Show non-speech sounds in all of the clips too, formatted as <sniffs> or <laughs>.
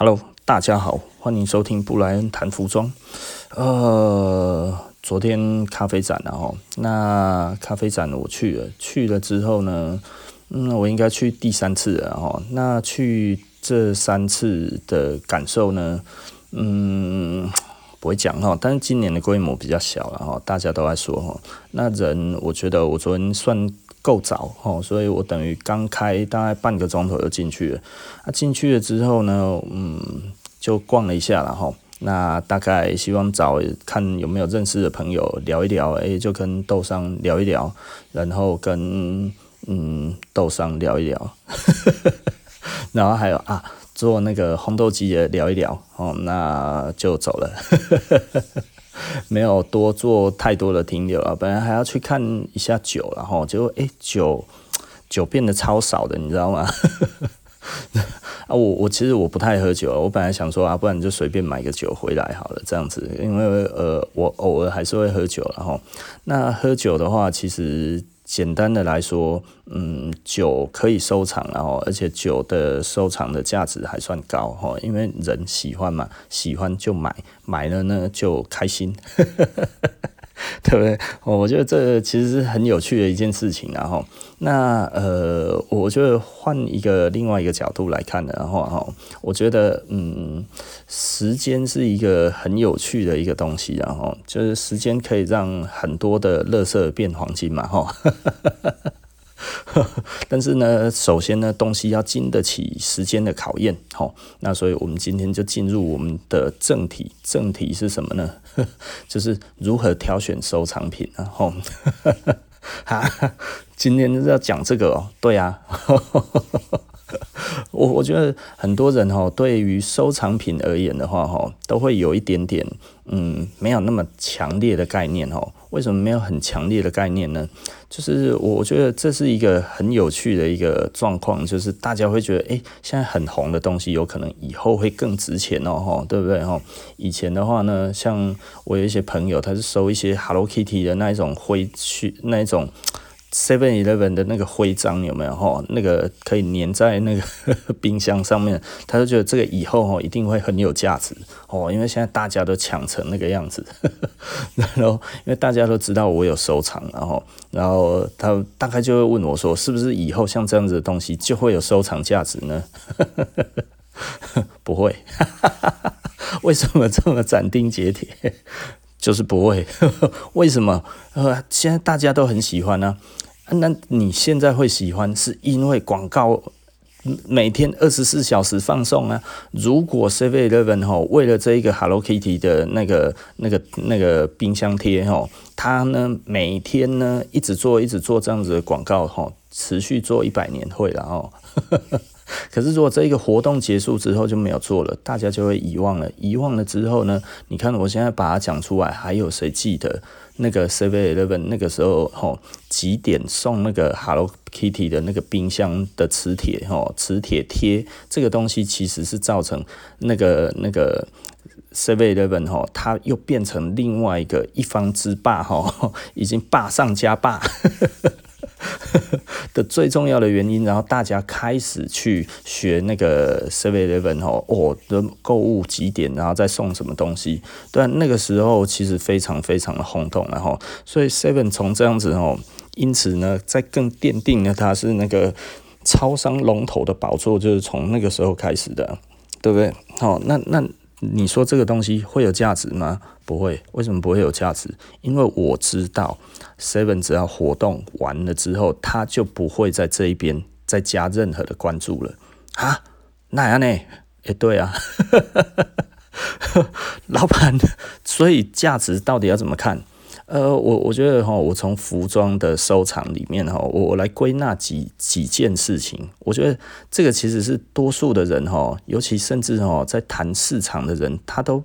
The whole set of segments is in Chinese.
Hello，大家好，欢迎收听布莱恩谈服装。呃，昨天咖啡展然后，那咖啡展我去了，去了之后呢，嗯，我应该去第三次了哈。那去这三次的感受呢，嗯，不会讲哈，但是今年的规模比较小了哈，大家都在说哈。那人，我觉得我昨天算。够早哦，所以我等于刚开大概半个钟头就进去了。啊，进去了之后呢，嗯，就逛了一下了哈。那大概希望找看有没有认识的朋友聊一聊，诶、就跟豆商聊一聊，然后跟嗯豆商聊一聊，<laughs> 然后还有啊做那个烘豆机的聊一聊哦，那就走了。<laughs> 没有多做太多的停留啊，本来还要去看一下酒，然后结果诶酒酒变得超少的，你知道吗？<laughs> 啊，我我其实我不太喝酒，我本来想说啊，不然你就随便买个酒回来好了，这样子，因为呃我偶尔还是会喝酒，然后那喝酒的话，其实。简单的来说，嗯，酒可以收藏，然后而且酒的收藏的价值还算高哈，因为人喜欢嘛，喜欢就买，买了呢就开心。<laughs> 对不对？我觉得这其实是很有趣的一件事情，然后那呃，我觉得换一个另外一个角度来看的，然后哈，我觉得嗯，时间是一个很有趣的一个东西，然后就是时间可以让很多的垃圾变黄金嘛，哈。<laughs> 但是呢，首先呢，东西要经得起时间的考验，好，那所以我们今天就进入我们的正题，正题是什么呢？<laughs> 就是如何挑选收藏品，呢？吼，<laughs> 哈，今天就是要讲这个哦，对啊，我我觉得很多人哈，对于收藏品而言的话哈，都会有一点点，嗯，没有那么强烈的概念哦。为什么没有很强烈的概念呢？就是我觉得这是一个很有趣的一个状况，就是大家会觉得，诶，现在很红的东西，有可能以后会更值钱哦，吼，对不对？哈，以前的话呢，像我有一些朋友，他是收一些 Hello Kitty 的那一种灰去那一种。Seven Eleven 的那个徽章有没有哈？那个可以粘在那个 <laughs> 冰箱上面，他就觉得这个以后哈一定会很有价值哦，因为现在大家都抢成那个样子，<laughs> 然后因为大家都知道我有收藏，然后然后他大概就会问我说，是不是以后像这样子的东西就会有收藏价值呢？<laughs> 不会，为什么这么斩钉截铁？就是不会，为什么？呃，现在大家都很喜欢呢、那你现在会喜欢，是因为广告每天二十四小时放送啊。如果 Seven Eleven 吼为了这一个 Hello Kitty 的那个、那个、那个冰箱贴吼，它呢每天呢一直做、一直做这样子的广告吼，持续做一百年会了哦。<laughs> 可是，如果这一个活动结束之后就没有做了，大家就会遗忘了。遗忘了之后呢？你看，我现在把它讲出来，还有谁记得那个 Seven Eleven 那个时候吼几点送那个 Hello Kitty 的那个冰箱的磁铁吼磁铁贴？这个东西其实是造成那个那个 Seven Eleven 吼，它又变成另外一个一方之霸吼，已经霸上加霸。<laughs> 的最重要的原因，然后大家开始去学那个 Seven Eleven 哦，哦的购物几点，然后再送什么东西。对，那个时候其实非常非常的轰动，然后所以 Seven 从这样子哦，因此呢，在更奠定了它是那个超商龙头的宝座，就是从那个时候开始的，对不对？好，那那。你说这个东西会有价值吗？不会，为什么不会有价值？因为我知道，Seven 只要活动完了之后，他就不会在这一边再加任何的关注了啊？那样呢？也，对啊，<laughs> 老板，所以价值到底要怎么看？呃，我我觉得哈，我从服装的收藏里面哈，我我来归纳几几件事情。我觉得这个其实是多数的人哈，尤其甚至哈，在谈市场的人，他都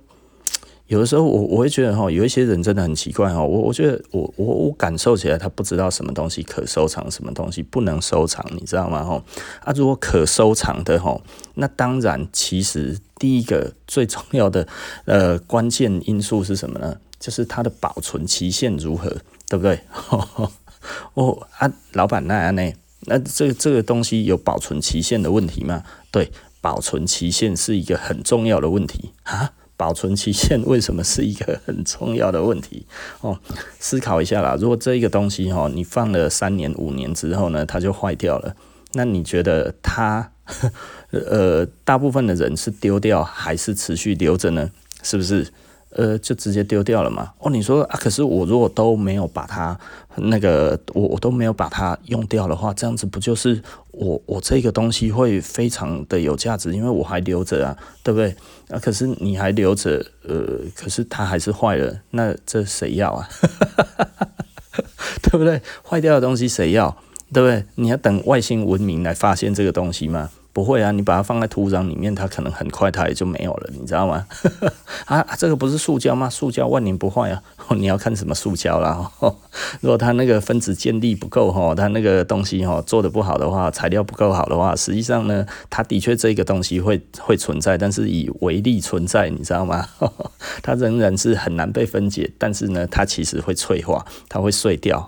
有的时候我我会觉得哈，有一些人真的很奇怪哈。我我觉得我我我感受起来，他不知道什么东西可收藏，什么东西不能收藏，你知道吗？哈啊，如果可收藏的哈，那当然其实第一个最重要的呃关键因素是什么呢？就是它的保存期限如何，对不对？<laughs> 哦啊，老板那样呢？那这这个东西有保存期限的问题吗？对，保存期限是一个很重要的问题啊？保存期限为什么是一个很重要的问题？哦，思考一下啦。如果这一个东西哈，你放了三年、五年之后呢，它就坏掉了，那你觉得它，<laughs> 呃，大部分的人是丢掉还是持续留着呢？是不是？呃，就直接丢掉了嘛？哦，你说啊，可是我如果都没有把它那个，我我都没有把它用掉的话，这样子不就是我我这个东西会非常的有价值，因为我还留着啊，对不对？啊，可是你还留着，呃，可是它还是坏了，那这谁要啊？<laughs> 对不对？坏掉的东西谁要？对不对？你要等外星文明来发现这个东西吗？不会啊，你把它放在土壤里面，它可能很快它也就没有了，你知道吗？<laughs> 啊，这个不是塑胶吗？塑胶万年不坏啊！<laughs> 你要看什么塑胶啦？<laughs> 如果它那个分子键力不够哈，它那个东西哈做得不好的话，材料不够好的话，实际上呢，它的确这个东西会会存在，但是以微粒存在，你知道吗？它仍然是很难被分解，但是呢，它其实会脆化，它会碎掉，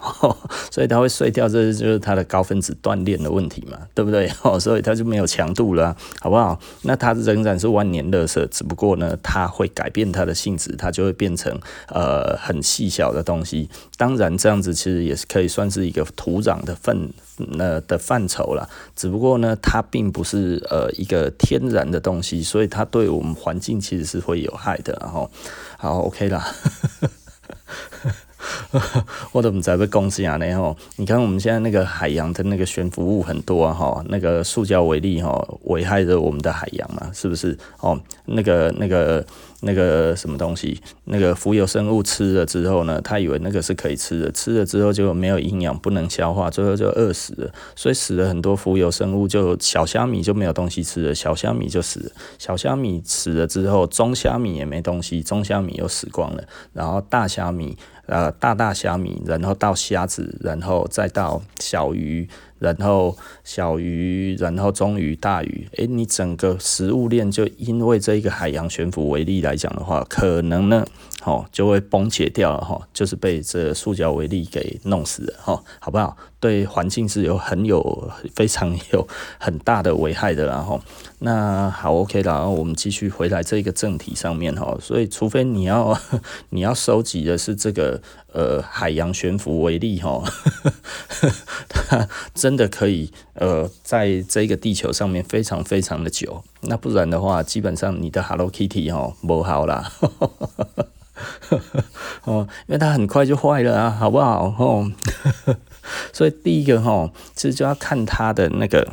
所以它会碎掉，这就是它的高分子断链的问题嘛，对不对？哦所以它就没有。强度了，好不好？那它仍然是万年垃圾，只不过呢，它会改变它的性质，它就会变成呃很细小的东西。当然，这样子其实也是可以算是一个土壤的粪呃的范畴了。只不过呢，它并不是呃一个天然的东西，所以它对我们环境其实是会有害的。然后，好，OK 啦。<laughs> <laughs> 我都不知道被攻击啊！然后你看我们现在那个海洋的那个悬浮物很多啊哈，那个塑胶为例哈，危害着我们的海洋嘛，是不是？哦，那个那个那个什么东西，那个浮游生物吃了之后呢，他以为那个是可以吃的，吃了之后就没有营养，不能消化，最后就饿死了。所以死了很多浮游生物，就小虾米就没有东西吃了，小虾米就死了。小虾米死了之后，中虾米也没东西，中虾米又死光了，然后大虾米。呃，大大虾米，然后到虾子，然后再到小鱼，然后小鱼，然后中鱼、大鱼。诶，你整个食物链就因为这一个海洋悬浮微粒来讲的话，可能呢，哦，就会崩解掉了哈，就是被这塑胶微粒给弄死了哈，好不好？对环境是有很有非常有很大的危害的，然后那好 OK 了，然后我们继续回来这个正题上面哈，所以除非你要 <laughs> 你要收集的是这个呃海洋悬浮微粒哈，<laughs> 它真的可以呃在这个地球上面非常非常的久，那不然的话，基本上你的 Hello Kitty 哈不好啦。<laughs> 哦，因为它很快就坏了啊，好不好？哦，<laughs> 所以第一个哈，其实就要看它的那个，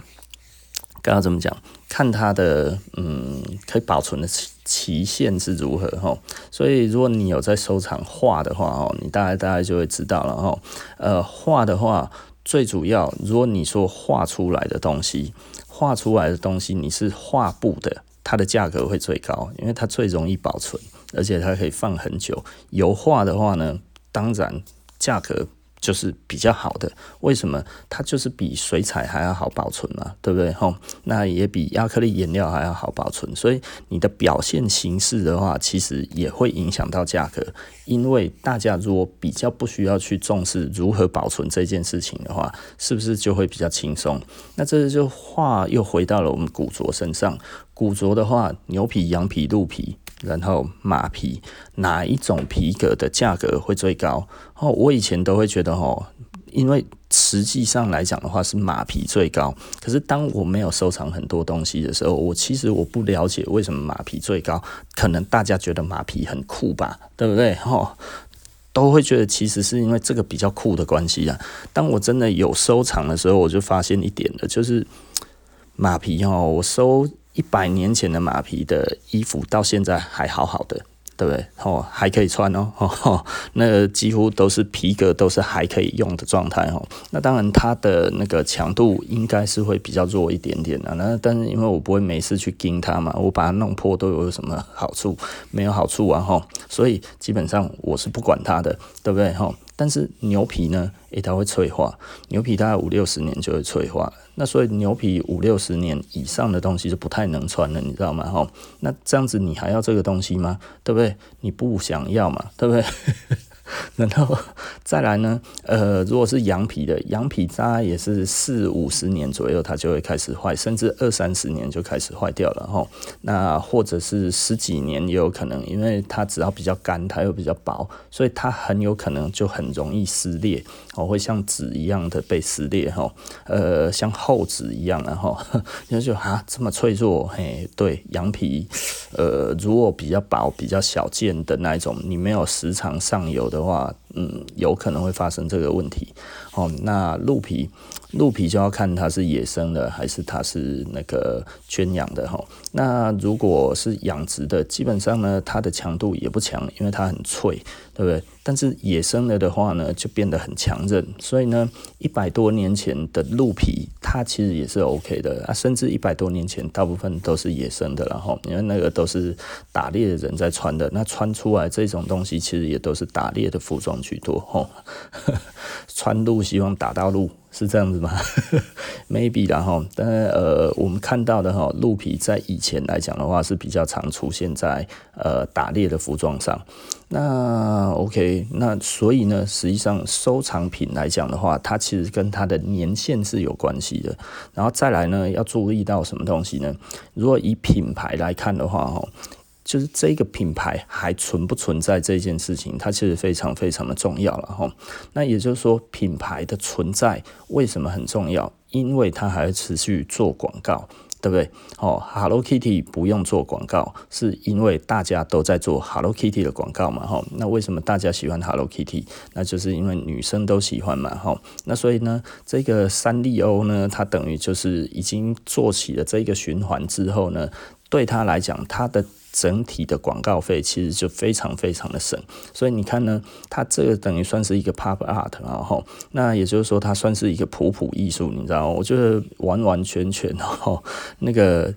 刚刚怎么讲？看它的嗯，可以保存的期限是如何哈。所以如果你有在收藏画的话哦，你大概大概就会知道了哈。呃，画的话，最主要，如果你说画出来的东西，画出来的东西你是画布的，它的价格会最高，因为它最容易保存。而且它可以放很久。油画的话呢，当然价格就是比较好的。为什么？它就是比水彩还要好保存嘛，对不对？吼，那也比亚克力颜料还要好保存。所以你的表现形式的话，其实也会影响到价格。因为大家如果比较不需要去重视如何保存这件事情的话，是不是就会比较轻松？那这就话又回到了我们古着身上。古着的话，牛皮、羊皮、鹿皮。然后马皮哪一种皮革的价格会最高？哦，我以前都会觉得哦，因为实际上来讲的话是马皮最高。可是当我没有收藏很多东西的时候，我其实我不了解为什么马皮最高。可能大家觉得马皮很酷吧，对不对？哦，都会觉得其实是因为这个比较酷的关系啊。当我真的有收藏的时候，我就发现一点了，就是马皮哦，我收。一百年前的马皮的衣服到现在还好好的，对不对？哦，还可以穿哦，哦，那几乎都是皮革，都是还可以用的状态哦。那当然，它的那个强度应该是会比较弱一点点的。那但是因为我不会没事去盯它嘛，我把它弄破都有什么好处？没有好处啊，哈。所以基本上我是不管它的，对不对？哈。但是牛皮呢？诶，它会脆化。牛皮大概五六十年就会脆化。那所以牛皮五六十年以上的东西是不太能穿了，你知道吗？哈，那这样子你还要这个东西吗？对不对？你不想要嘛？对不对？<laughs> 然后再来呢，呃，如果是羊皮的，羊皮大概也是四五十年左右，它就会开始坏，甚至二三十年就开始坏掉了哈。那或者是十几年也有可能，因为它只要比较干，它又比较薄，所以它很有可能就很容易撕裂哦，会像纸一样的被撕裂哈，呃，像厚纸一样然后 <laughs> 就就啊这么脆弱嘿，对，羊皮，呃，如果比较薄、比较小件的那一种，你没有时常上油的话。嗯，有可能会发生这个问题。哦，那鹿皮，鹿皮就要看它是野生的还是它是那个圈养的哈。那如果是养殖的，基本上呢，它的强度也不强，因为它很脆，对不对？但是野生的的话呢，就变得很强韧。所以呢，一百多年前的鹿皮，它其实也是 OK 的啊。甚至一百多年前，大部分都是野生的，然后因为那个都是打猎的人在穿的，那穿出来这种东西，其实也都是打猎的服装许多哈。穿鹿。<laughs> 希望打到鹿是这样子吗？<laughs> Maybe 然后，但呃，我们看到的哈，鹿皮在以前来讲的话是比较常出现在呃打猎的服装上。那 OK，那所以呢，实际上收藏品来讲的话，它其实跟它的年限是有关系的。然后再来呢，要注意到什么东西呢？如果以品牌来看的话，哈。就是这个品牌还存不存在这件事情，它其实非常非常的重要了哈。那也就是说，品牌的存在为什么很重要？因为它还持续做广告，对不对？哦，Hello Kitty 不用做广告，是因为大家都在做 Hello Kitty 的广告嘛哈。那为什么大家喜欢 Hello Kitty？那就是因为女生都喜欢嘛哈。那所以呢，这个三丽鸥呢，它等于就是已经做起了这个循环之后呢，对它来讲，它的整体的广告费其实就非常非常的省，所以你看呢，它这个等于算是一个 pop art，然后那也就是说它算是一个普普艺术，你知道吗？我觉得完完全全哦，那个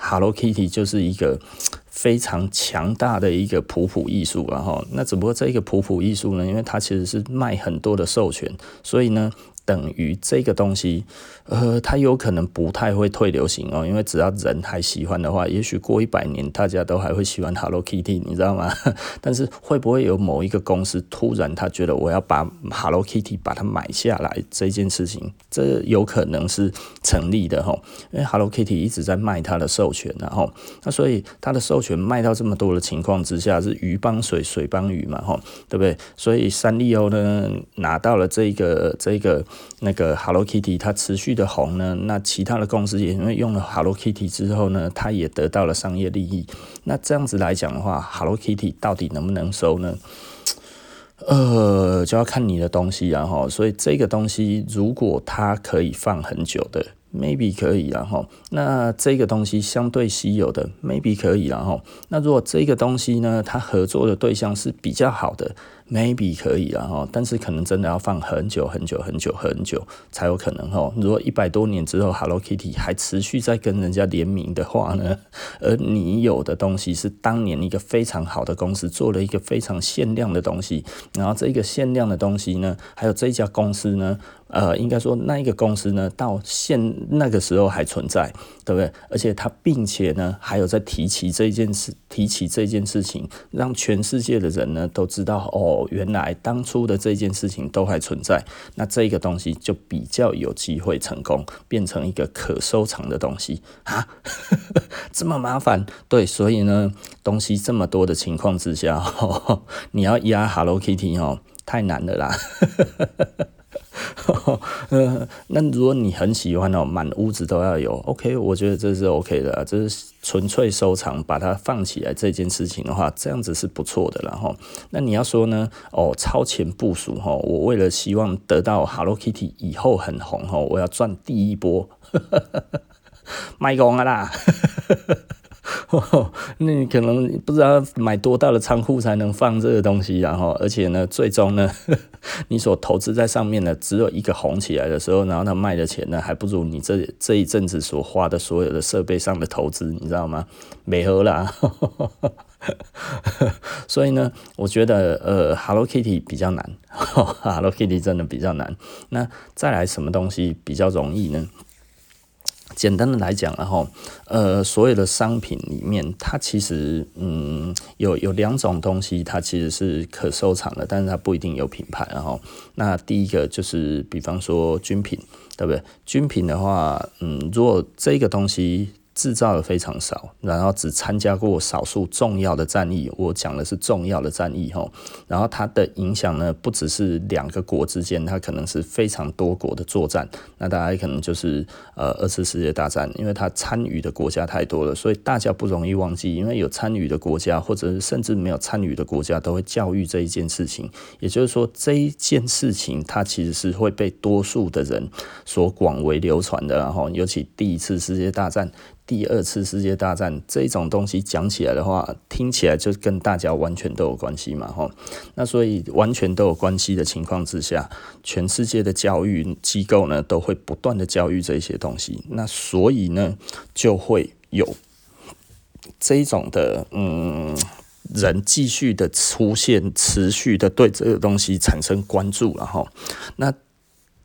Hello Kitty 就是一个非常强大的一个普普艺术，然后那只不过这个普普艺术呢，因为它其实是卖很多的授权，所以呢。等于这个东西，呃，它有可能不太会退流行哦，因为只要人还喜欢的话，也许过一百年大家都还会喜欢 Hello Kitty，你知道吗？<laughs> 但是会不会有某一个公司突然他觉得我要把 Hello Kitty 把它买下来这件事情，这有可能是成立的哈，因为 Hello Kitty 一直在卖它的授权，然后那所以它的授权卖到这么多的情况之下，是鱼帮水，水帮鱼嘛，哈，对不对？所以三丽鸥呢拿到了这个这个。那个 Hello Kitty 它持续的红呢，那其他的公司也因为用了 Hello Kitty 之后呢，它也得到了商业利益。那这样子来讲的话，Hello Kitty 到底能不能收呢？呃，就要看你的东西然后，所以这个东西如果它可以放很久的，maybe 可以然后，那这个东西相对稀有的，maybe 可以然后，那如果这个东西呢，它合作的对象是比较好的。Maybe 可以了哈，但是可能真的要放很久很久很久很久才有可能哈。如果一百多年之后，Hello Kitty 还持续在跟人家联名的话呢，<laughs> 而你有的东西是当年一个非常好的公司做了一个非常限量的东西，然后这个限量的东西呢，还有这家公司呢。呃，应该说那一个公司呢，到现那个时候还存在，对不对？而且他并且呢，还有在提起这件事，提起这件事情，让全世界的人呢都知道，哦，原来当初的这件事情都还存在。那这个东西就比较有机会成功，变成一个可收藏的东西啊，<laughs> <laughs> 这么麻烦？对，所以呢，东西这么多的情况之下，呵 <laughs> 呵你要压 Hello Kitty 哦，太难了啦。<laughs> 呃，那如果你很喜欢哦，满屋子都要有，OK，我觉得这是 OK 的，这是纯粹收藏，把它放起来这件事情的话，这样子是不错的。然后，那你要说呢？哦，超前部署哈，我为了希望得到 Hello Kitty 以后很红哈，我要赚第一波，<laughs> 卖光了啦。<laughs> 那你可能不知道买多大的仓库才能放这个东西，然后而且呢，最终呢，<laughs> 你所投资在上面呢，只有一个红起来的时候，然后它卖的钱呢，还不如你这这一阵子所花的所有的设备上的投资，你知道吗？没合啦，<laughs> 所以呢，我觉得呃，Hello Kitty 比较难，Hello Kitty 真的比较难。那再来什么东西比较容易呢？简单的来讲，然后呃，所有的商品里面，它其实嗯有有两种东西，它其实是可收藏的，但是它不一定有品牌。然后那第一个就是，比方说军品，对不对？军品的话，嗯，如果这个东西。制造的非常少，然后只参加过少数重要的战役。我讲的是重要的战役哈，然后它的影响呢，不只是两个国之间，它可能是非常多国的作战。那大家可能就是呃二次世界大战，因为它参与的国家太多了，所以大家不容易忘记。因为有参与的国家，或者是甚至没有参与的国家，都会教育这一件事情。也就是说，这一件事情它其实是会被多数的人所广为流传的。然后，尤其第一次世界大战。第二次世界大战这种东西讲起来的话，听起来就跟大家完全都有关系嘛，吼。那所以完全都有关系的情况之下，全世界的教育机构呢都会不断的教育这些东西。那所以呢，就会有这种的嗯人继续的出现，持续的对这个东西产生关注，然后那。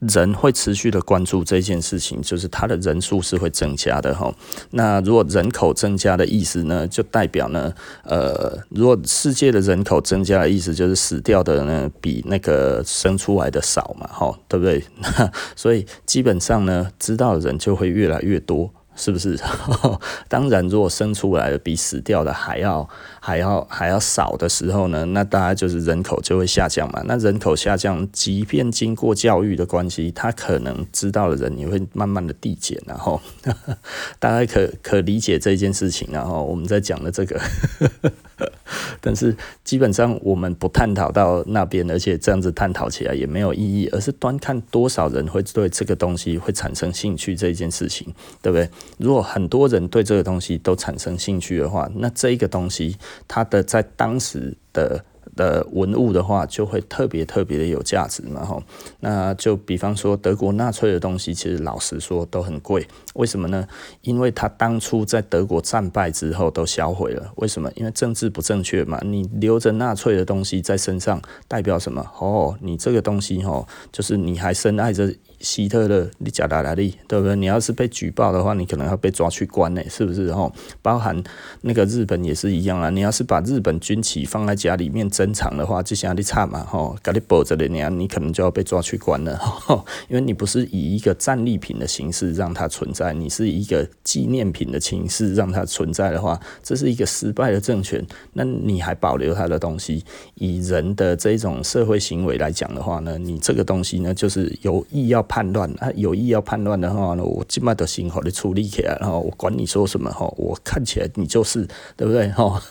人会持续的关注这件事情，就是它的人数是会增加的哈。那如果人口增加的意思呢，就代表呢，呃，如果世界的人口增加的意思，就是死掉的呢比那个生出来的少嘛，哈，对不对？<laughs> 所以基本上呢，知道的人就会越来越多。是不是？<laughs> 当然，如果生出来的比死掉的还要还要还要少的时候呢，那大家就是人口就会下降嘛。那人口下降，即便经过教育的关系，他可能知道的人也会慢慢的递减，然后 <laughs> 大家可可理解这件事情。然后我们在讲的这个。<laughs> 但是基本上我们不探讨到那边，而且这样子探讨起来也没有意义，而是端看多少人会对这个东西会产生兴趣这一件事情，对不对？如果很多人对这个东西都产生兴趣的话，那这一个东西它的在当时的。的文物的话，就会特别特别的有价值嘛，吼。那就比方说德国纳粹的东西，其实老实说都很贵。为什么呢？因为他当初在德国战败之后都销毁了。为什么？因为政治不正确嘛。你留着纳粹的东西在身上，代表什么？哦，你这个东西吼，就是你还深爱着。希特勒，你假打哪里？对不对？你要是被举报的话，你可能要被抓去关呢，是不是？吼，包含那个日本也是一样啊。你要是把日本军旗放在家里面珍藏的话，就像你差嘛，吼，给你保着的那样，你可能就要被抓去关了，吼，<laughs> 因为你不是以一个战利品的形式让它存在，你是一个纪念品的形式让它存在的话，这是一个失败的政权。那你还保留它的东西，以人的这种社会行为来讲的话呢，你这个东西呢，就是有意要。叛乱啊，有意要叛乱的话呢，我今麦的心好的处理起来，然后我管你说什么哈，我看起来你就是对不对哈？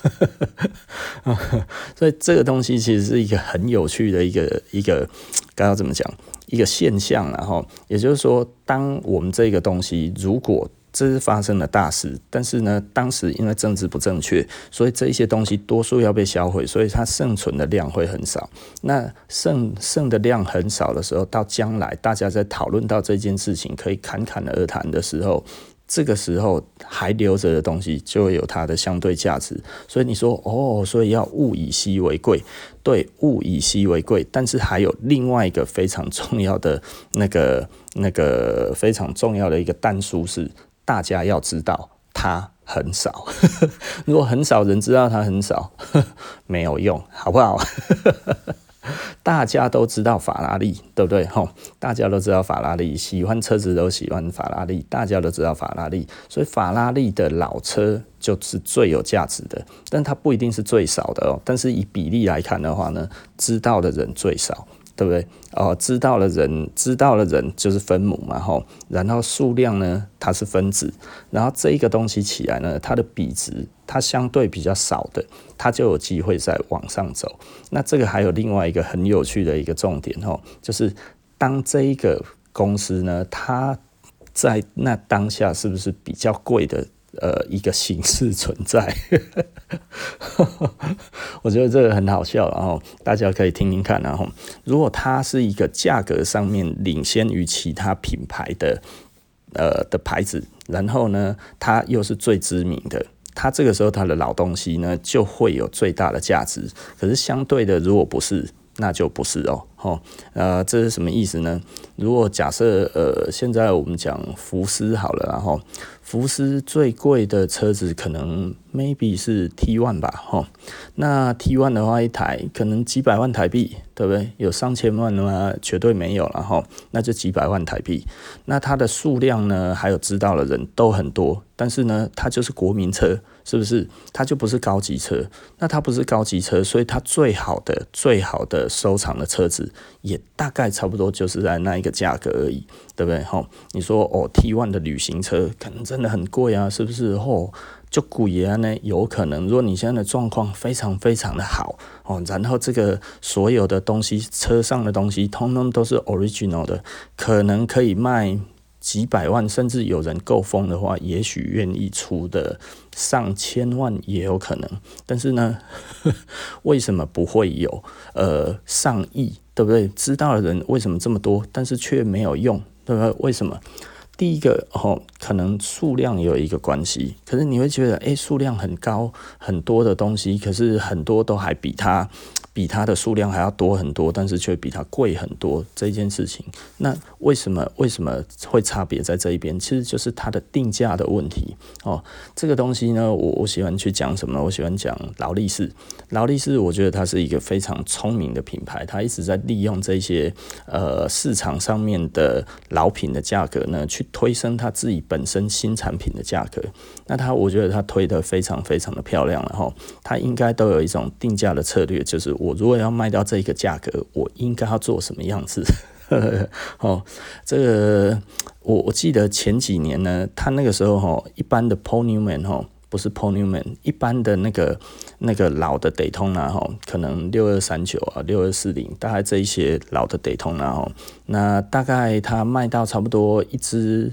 <laughs> 所以这个东西其实是一个很有趣的一个一个刚刚怎么讲一个现象，然后也就是说，当我们这个东西如果。这是发生了大事，但是呢，当时因为政治不正确，所以这一些东西多数要被销毁，所以它剩存的量会很少。那剩剩的量很少的时候，到将来大家在讨论到这件事情可以侃侃而谈的时候，这个时候还留着的东西就会有它的相对价值。所以你说哦，所以要物以稀为贵，对，物以稀为贵。但是还有另外一个非常重要的那个那个非常重要的一个但书是。大家要知道，它很少。<laughs> 如果很少人知道它很少，<laughs> 没有用，好不好？<laughs> 大家都知道法拉利，对不对？吼，大家都知道法拉利，喜欢车子都喜欢法拉利，大家都知道法拉利，所以法拉利的老车就是最有价值的，但它不一定是最少的哦。但是以比例来看的话呢，知道的人最少。对不对？哦，知道了人，知道了人就是分母嘛，吼。然后数量呢，它是分子。然后这一个东西起来呢，它的比值，它相对比较少的，它就有机会再往上走。那这个还有另外一个很有趣的一个重点，吼，就是当这一个公司呢，它在那当下是不是比较贵的？呃，一个形式存在，<laughs> 我觉得这个很好笑，然后大家可以听听看，然后如果它是一个价格上面领先于其他品牌的呃的牌子，然后呢，它又是最知名的，它这个时候它的老东西呢就会有最大的价值。可是相对的，如果不是，那就不是哦。哦，呃，这是什么意思呢？如果假设呃，现在我们讲福斯好了，然后福斯最贵的车子可能 maybe 是 T one 吧，哈，那 T one 的话一台可能几百万台币，对不对？有上千万的吗？绝对没有了哈，那就几百万台币。那它的数量呢，还有知道的人都很多，但是呢，它就是国民车。是不是？它就不是高级车，那它不是高级车，所以它最好的、最好的收藏的车子，也大概差不多就是在那一个价格而已，对不对？吼，你说哦，T1 的旅行车可能真的很贵啊，是不是？哦，就古爷呢，有可能。如果你现在的状况非常非常的好哦，然后这个所有的东西，车上的东西，通通都是 original 的，可能可以卖。几百万，甚至有人够疯的话，也许愿意出的上千万也有可能。但是呢，<laughs> 为什么不会有呃上亿，对不对？知道的人为什么这么多，但是却没有用，对不对？为什么？第一个哦，可能数量有一个关系。可是你会觉得，诶，数量很高，很多的东西，可是很多都还比它。比它的数量还要多很多，但是却比它贵很多这件事情，那为什么为什么会差别在这一边？其实就是它的定价的问题哦。这个东西呢，我我喜欢去讲什么？我喜欢讲劳力士。劳力士，我觉得它是一个非常聪明的品牌，它一直在利用这些呃市场上面的老品的价格呢，去推升它自己本身新产品的价格。那它，我觉得它推得非常非常的漂亮了哈。它应该都有一种定价的策略，就是。我如果要卖到这个价格，我应该要做什么样子？呵 <laughs> 呵哦，这个我我记得前几年呢，他那个时候哈，一般的 Paul Newman 哈，不是 Paul Newman，一般的那个那个老的 Daytona 哈，可能六二三九啊，六二四零，大概这一些老的 Daytona 哈，那大概他卖到差不多一只。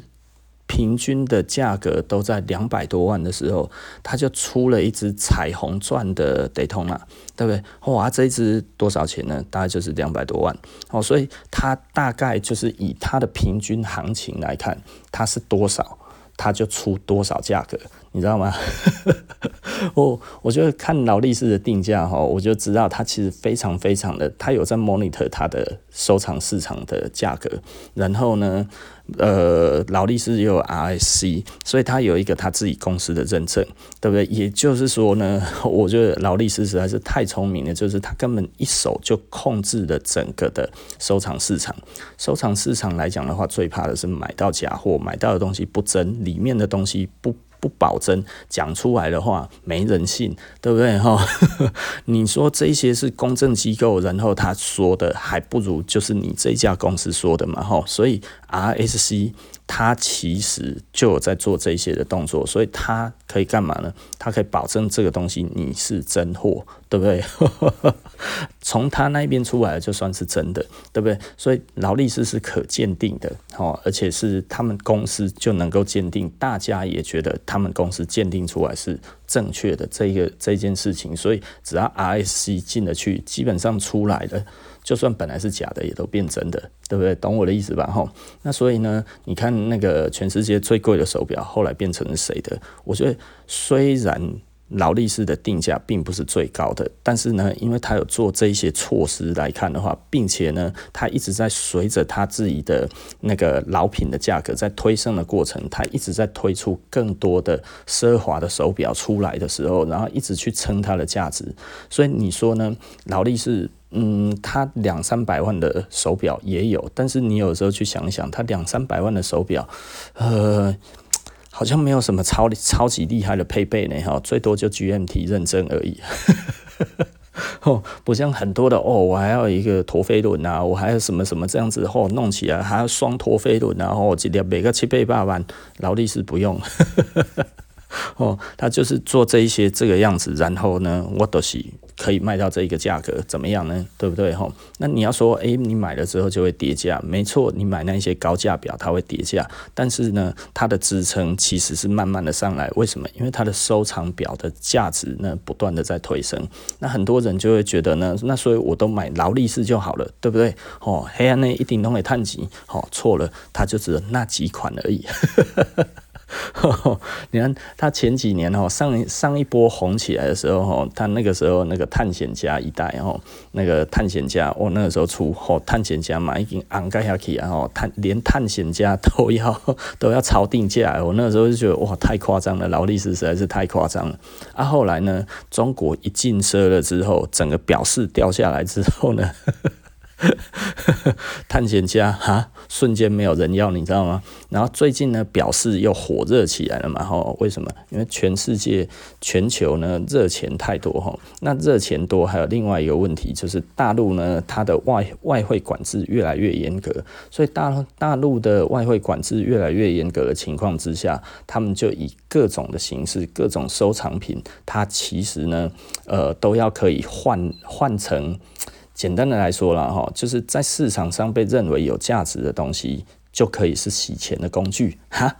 平均的价格都在两百多万的时候，他就出了一只彩虹钻的 Daytona，对不对？哇，这一只多少钱呢？大概就是两百多万。哦，所以它大概就是以它的平均行情来看，它是多少，它就出多少价格，你知道吗？<laughs> 我我觉得看劳力士的定价哈，我就知道它其实非常非常的，它有在 monitor 它的收藏市场的价格，然后呢。呃，劳力士也有 RSC，所以它有一个它自己公司的认证，对不对？也就是说呢，<laughs> 我觉得劳力士实在是太聪明了，就是它根本一手就控制了整个的收藏市场。收藏市场来讲的话，最怕的是买到假货，买到的东西不真，里面的东西不。不保真，讲出来的话没人信，对不对哈？<laughs> 你说这些是公证机构，然后他说的还不如就是你这家公司说的嘛哈。所以 RSC 他其实就有在做这些的动作，所以他可以干嘛呢？他可以保证这个东西你是真货，对不对？<laughs> 从他那边出来的就算是真的，对不对？所以劳力士是可鉴定的，哦，而且是他们公司就能够鉴定，大家也觉得他们公司鉴定出来是正确的这个这件事情，所以只要 RSC 进得去，基本上出来的，就算本来是假的，也都变真的，对不对？懂我的意思吧？哈，那所以呢，你看那个全世界最贵的手表，后来变成谁的？我觉得虽然。劳力士的定价并不是最高的，但是呢，因为他有做这些措施来看的话，并且呢，他一直在随着他自己的那个老品的价格在推升的过程，他一直在推出更多的奢华的手表出来的时候，然后一直去撑它的价值。所以你说呢？劳力士，嗯，他两三百万的手表也有，但是你有时候去想一想，他两三百万的手表，呃。好像没有什么超超级厉害的配备呢，哈，最多就 GMT 认证而已，<laughs> 哦，不像很多的哦，我还要一个陀飞轮啊，我还有什么什么这样子，哦，弄起来还要双陀飞轮啊，哦，一粒每个七倍八万，劳力士不用。<laughs> <laughs> 哦，他就是做这一些这个样子，然后呢，我都是可以卖到这一个价格，怎么样呢？对不对？哈，那你要说，哎，你买了之后就会跌价，没错，你买那一些高价表，它会跌价，但是呢，它的支撑其实是慢慢的上来，为什么？因为它的收藏表的价值呢，不断的在推升，那很多人就会觉得呢，那所以我都买劳力士就好了，对不对？哦，黑暗内一定都会探级，哦，错了，它就只有那几款而已。<laughs> <laughs> 你看他前几年哈上上一波红起来的时候哈，他那个时候那个探险家一代哈，那个探险家哦那个时候出哦探险家嘛已经昂盖下去啊哈，探连探险家都要 <laughs> 都要超定价，我那个时候就觉得哇太夸张了，劳力士实在是太夸张了啊。后来呢，中国一禁奢了之后，整个表示掉下来之后呢。<laughs> 探险家哈，瞬间没有人要，你知道吗？然后最近呢，表示又火热起来了嘛？哈，为什么？因为全世界、全球呢，热钱太多哈。那热钱多，还有另外一个问题，就是大陆呢，它的外外汇管制越来越严格，所以大大陆的外汇管制越来越严格的情况之下，他们就以各种的形式、各种收藏品，它其实呢，呃，都要可以换换成。简单的来说了哈，就是在市场上被认为有价值的东西，就可以是洗钱的工具哈。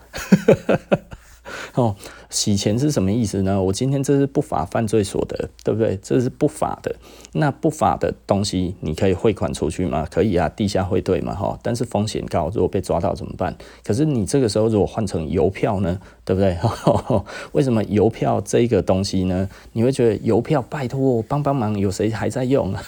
哦，洗钱是什么意思呢？我今天这是不法犯罪所得，对不对？这是不法的。那不法的东西，你可以汇款出去吗？可以啊，地下汇兑嘛，哈。但是风险高，如果被抓到怎么办？可是你这个时候如果换成邮票呢，对不对？<laughs> 为什么邮票这个东西呢？你会觉得邮票拜托帮帮忙，有谁还在用啊？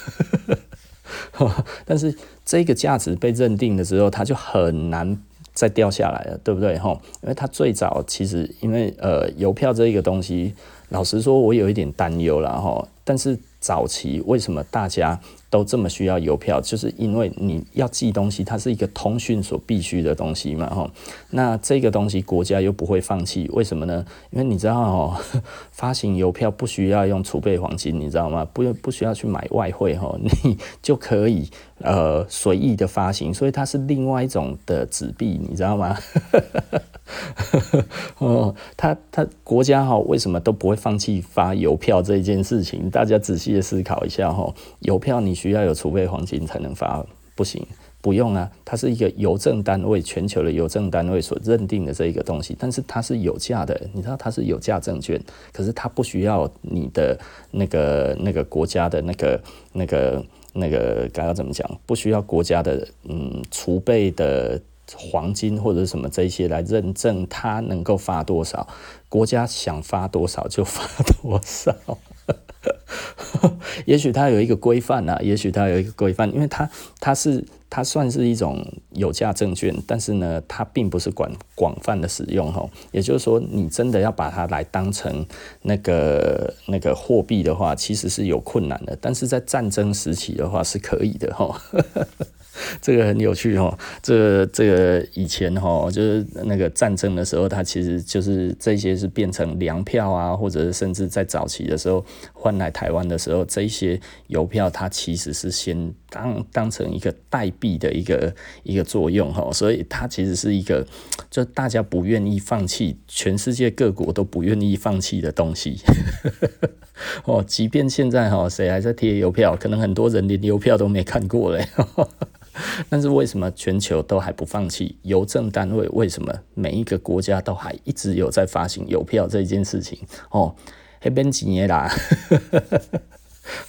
<laughs> 但是这个价值被认定了之后，它就很难。再掉下来了，对不对？哈，因为它最早其实因为呃邮票这一个东西，老实说，我有一点担忧了哈。但是早期为什么大家都这么需要邮票？就是因为你要寄东西，它是一个通讯所必须的东西嘛，哈。那这个东西国家又不会放弃，为什么呢？因为你知道哦，<laughs> 发行邮票不需要用储备黄金，你知道吗？不不需要去买外汇哈，<laughs> 你就可以呃随意的发行，所以它是另外一种的纸币，你知道吗？<laughs> 哦，他他国家哈为什么都不会放弃发邮票这一件事情？大家仔细的思考一下哈，邮票你需要有储备黄金才能发，不行，不用啊，它是一个邮政单位，全球的邮政单位所认定的这一个东西，但是它是有价的，你知道它是有价证券，可是它不需要你的那个那个国家的那个那个那个该要怎么讲？不需要国家的嗯储备的。黄金或者什么这些来认证，它能够发多少，国家想发多少就发多少。<laughs> 也许它有一个规范啊，也许它有一个规范，因为它它是它算是一种有价证券，但是呢，它并不是广广泛的使用哈。也就是说，你真的要把它来当成那个那个货币的话，其实是有困难的。但是在战争时期的话是可以的哈。<laughs> 这个很有趣哦，这个、这个以前哈，就是那个战争的时候，它其实就是这些是变成粮票啊，或者是甚至在早期的时候换来台湾的时候，这些邮票它其实是先当当成一个代币的一个一个作用哈，所以它其实是一个就大家不愿意放弃，全世界各国都不愿意放弃的东西 <laughs> 哦。即便现在哈，谁还在贴邮票，可能很多人连邮票都没看过嘞。<laughs> 但是为什么全球都还不放弃邮政单位？为什么每一个国家都还一直有在发行邮票这件事情？哦，还边几年啦。<laughs>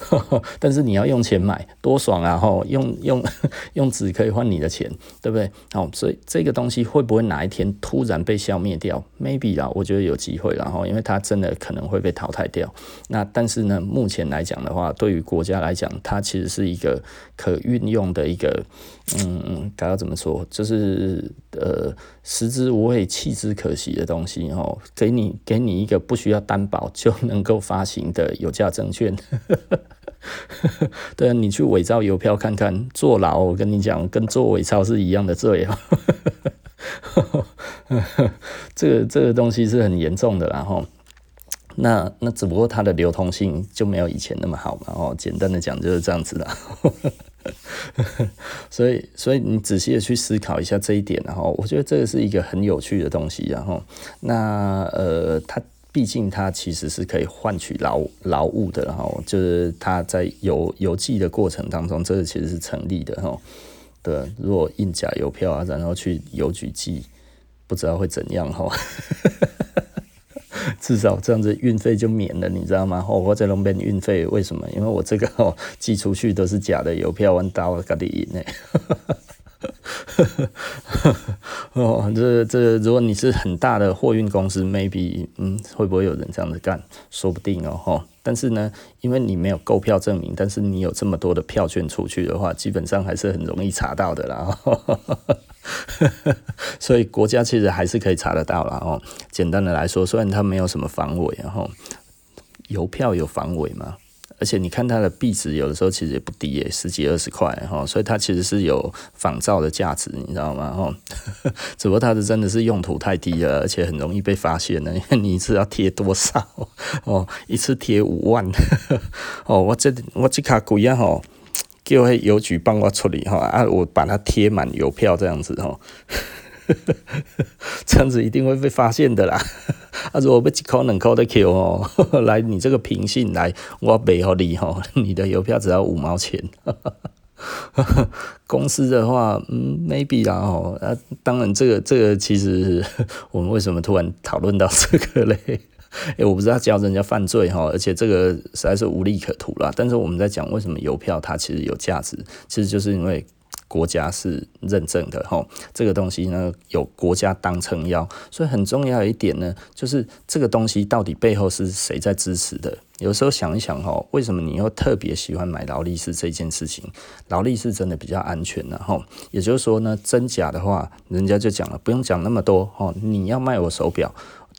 <laughs> 但是你要用钱买，多爽啊！吼，用用用纸可以换你的钱，对不对？好，所以这个东西会不会哪一天突然被消灭掉？Maybe 啊，我觉得有机会啦，吼，因为它真的可能会被淘汰掉。那但是呢，目前来讲的话，对于国家来讲，它其实是一个可运用的一个，嗯嗯，该要怎么说？就是呃，食之无味，弃之可惜的东西，哦，给你给你一个不需要担保就能够发行的有价证券。对啊，你去伪造邮票看看，坐牢！我跟你讲，跟做伪钞是一样的罪啊。这个这个东西是很严重的，然后那那只不过它的流通性就没有以前那么好嘛。哦，简单的讲就是这样子的。<laughs> 所以所以你仔细的去思考一下这一点，然后我觉得这个是一个很有趣的东西。然后那呃，它。毕竟它其实是可以换取劳劳务的，然后就是它在邮邮寄的过程当中，这个其实是成立的哈。对，如果印假邮票啊，然后去邮局寄，不知道会怎样哈。<laughs> 至少这样子运费就免了，你知道吗？我在那边运费，为什么？因为我这个寄出去都是假的邮票，我到我自己印的。<laughs> 哦，这这，如果你是很大的货运公司，maybe，嗯，会不会有人这样子干？说不定哦，吼。但是呢，因为你没有购票证明，但是你有这么多的票券出去的话，基本上还是很容易查到的啦。<laughs> 所以国家其实还是可以查得到啦。哦。简单的来说，虽然它没有什么防伪，然后邮票有防伪吗？而且你看它的币值，有的时候其实也不低耶，十几二十块哈，所以它其实是有仿造的价值，你知道吗？哈，<laughs> 只不过它的真的是用途太低了，而且很容易被发现呢。因 <laughs> 为你一次要贴多少？哦，一次贴五万。哦，我这我这卡贵啊！吼，叫邮局帮我处理哈啊，我把它贴满邮票这样子哈。<laughs> 这样子一定会被发现的啦！啊，如果被一扣两扣的 Q 哦，<laughs> 来你这个平信来，我背后你吼，你的邮票只要五毛钱。<laughs> 公司的话，嗯，maybe 啦哦，啊，当然这个这个其实我们为什么突然讨论到这个嘞？<laughs> 诶、我不知道教人家犯罪哈，而且这个实在是无利可图啦。但是我们在讲为什么邮票它其实有价值，其实就是因为。国家是认证的哈，这个东西呢有国家当撑腰，所以很重要一点呢，就是这个东西到底背后是谁在支持的？有时候想一想哈，为什么你又特别喜欢买劳力士这件事情？劳力士真的比较安全的哈，也就是说呢，真假的话，人家就讲了，不用讲那么多哈，你要卖我手表。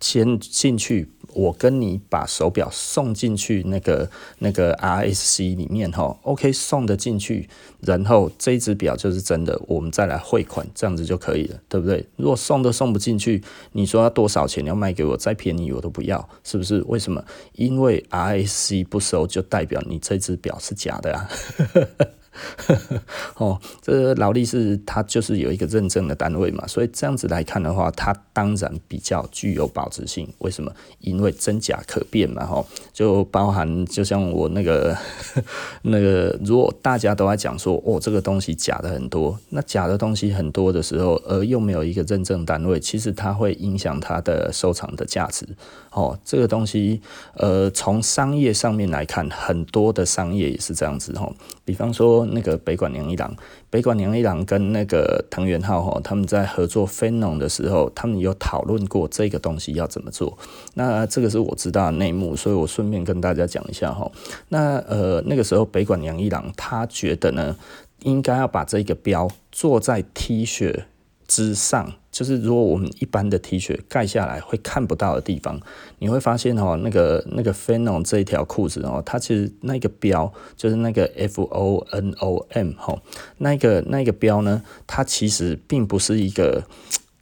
先进去，我跟你把手表送进去那个那个 RSC 里面哈，OK 送得进去，然后这只表就是真的，我们再来汇款，这样子就可以了，对不对？如果送都送不进去，你说要多少钱你要卖给我，再便宜我都不要，是不是？为什么？因为 RSC 不收，就代表你这只表是假的啊。<laughs> 哦，这劳力士它就是有一个认证的单位嘛，所以这样子来看的话，它当然比较具有保值性。为什么？因为真假可辨嘛，哈，就包含就像我那个 <laughs> 那个，如果大家都在讲说，哦，这个东西假的很多，那假的东西很多的时候，而又没有一个认证单位，其实它会影响它的收藏的价值。哦，这个东西，呃，从商业上面来看，很多的商业也是这样子，哈，比方说。那个北管娘一郎，北管娘一郎跟那个藤原浩哈，他们在合作飞龙的时候，他们有讨论过这个东西要怎么做。那这个是我知道的内幕，所以我顺便跟大家讲一下哈。那呃，那个时候北管娘一郎他觉得呢，应该要把这个标做在 T 恤之上。就是如果我们一般的 T 恤盖下来会看不到的地方，你会发现哦，那个那个 f e n o n 这一条裤子哦，它其实那个标就是那个 F O N O M 哈，那个那个标呢，它其实并不是一个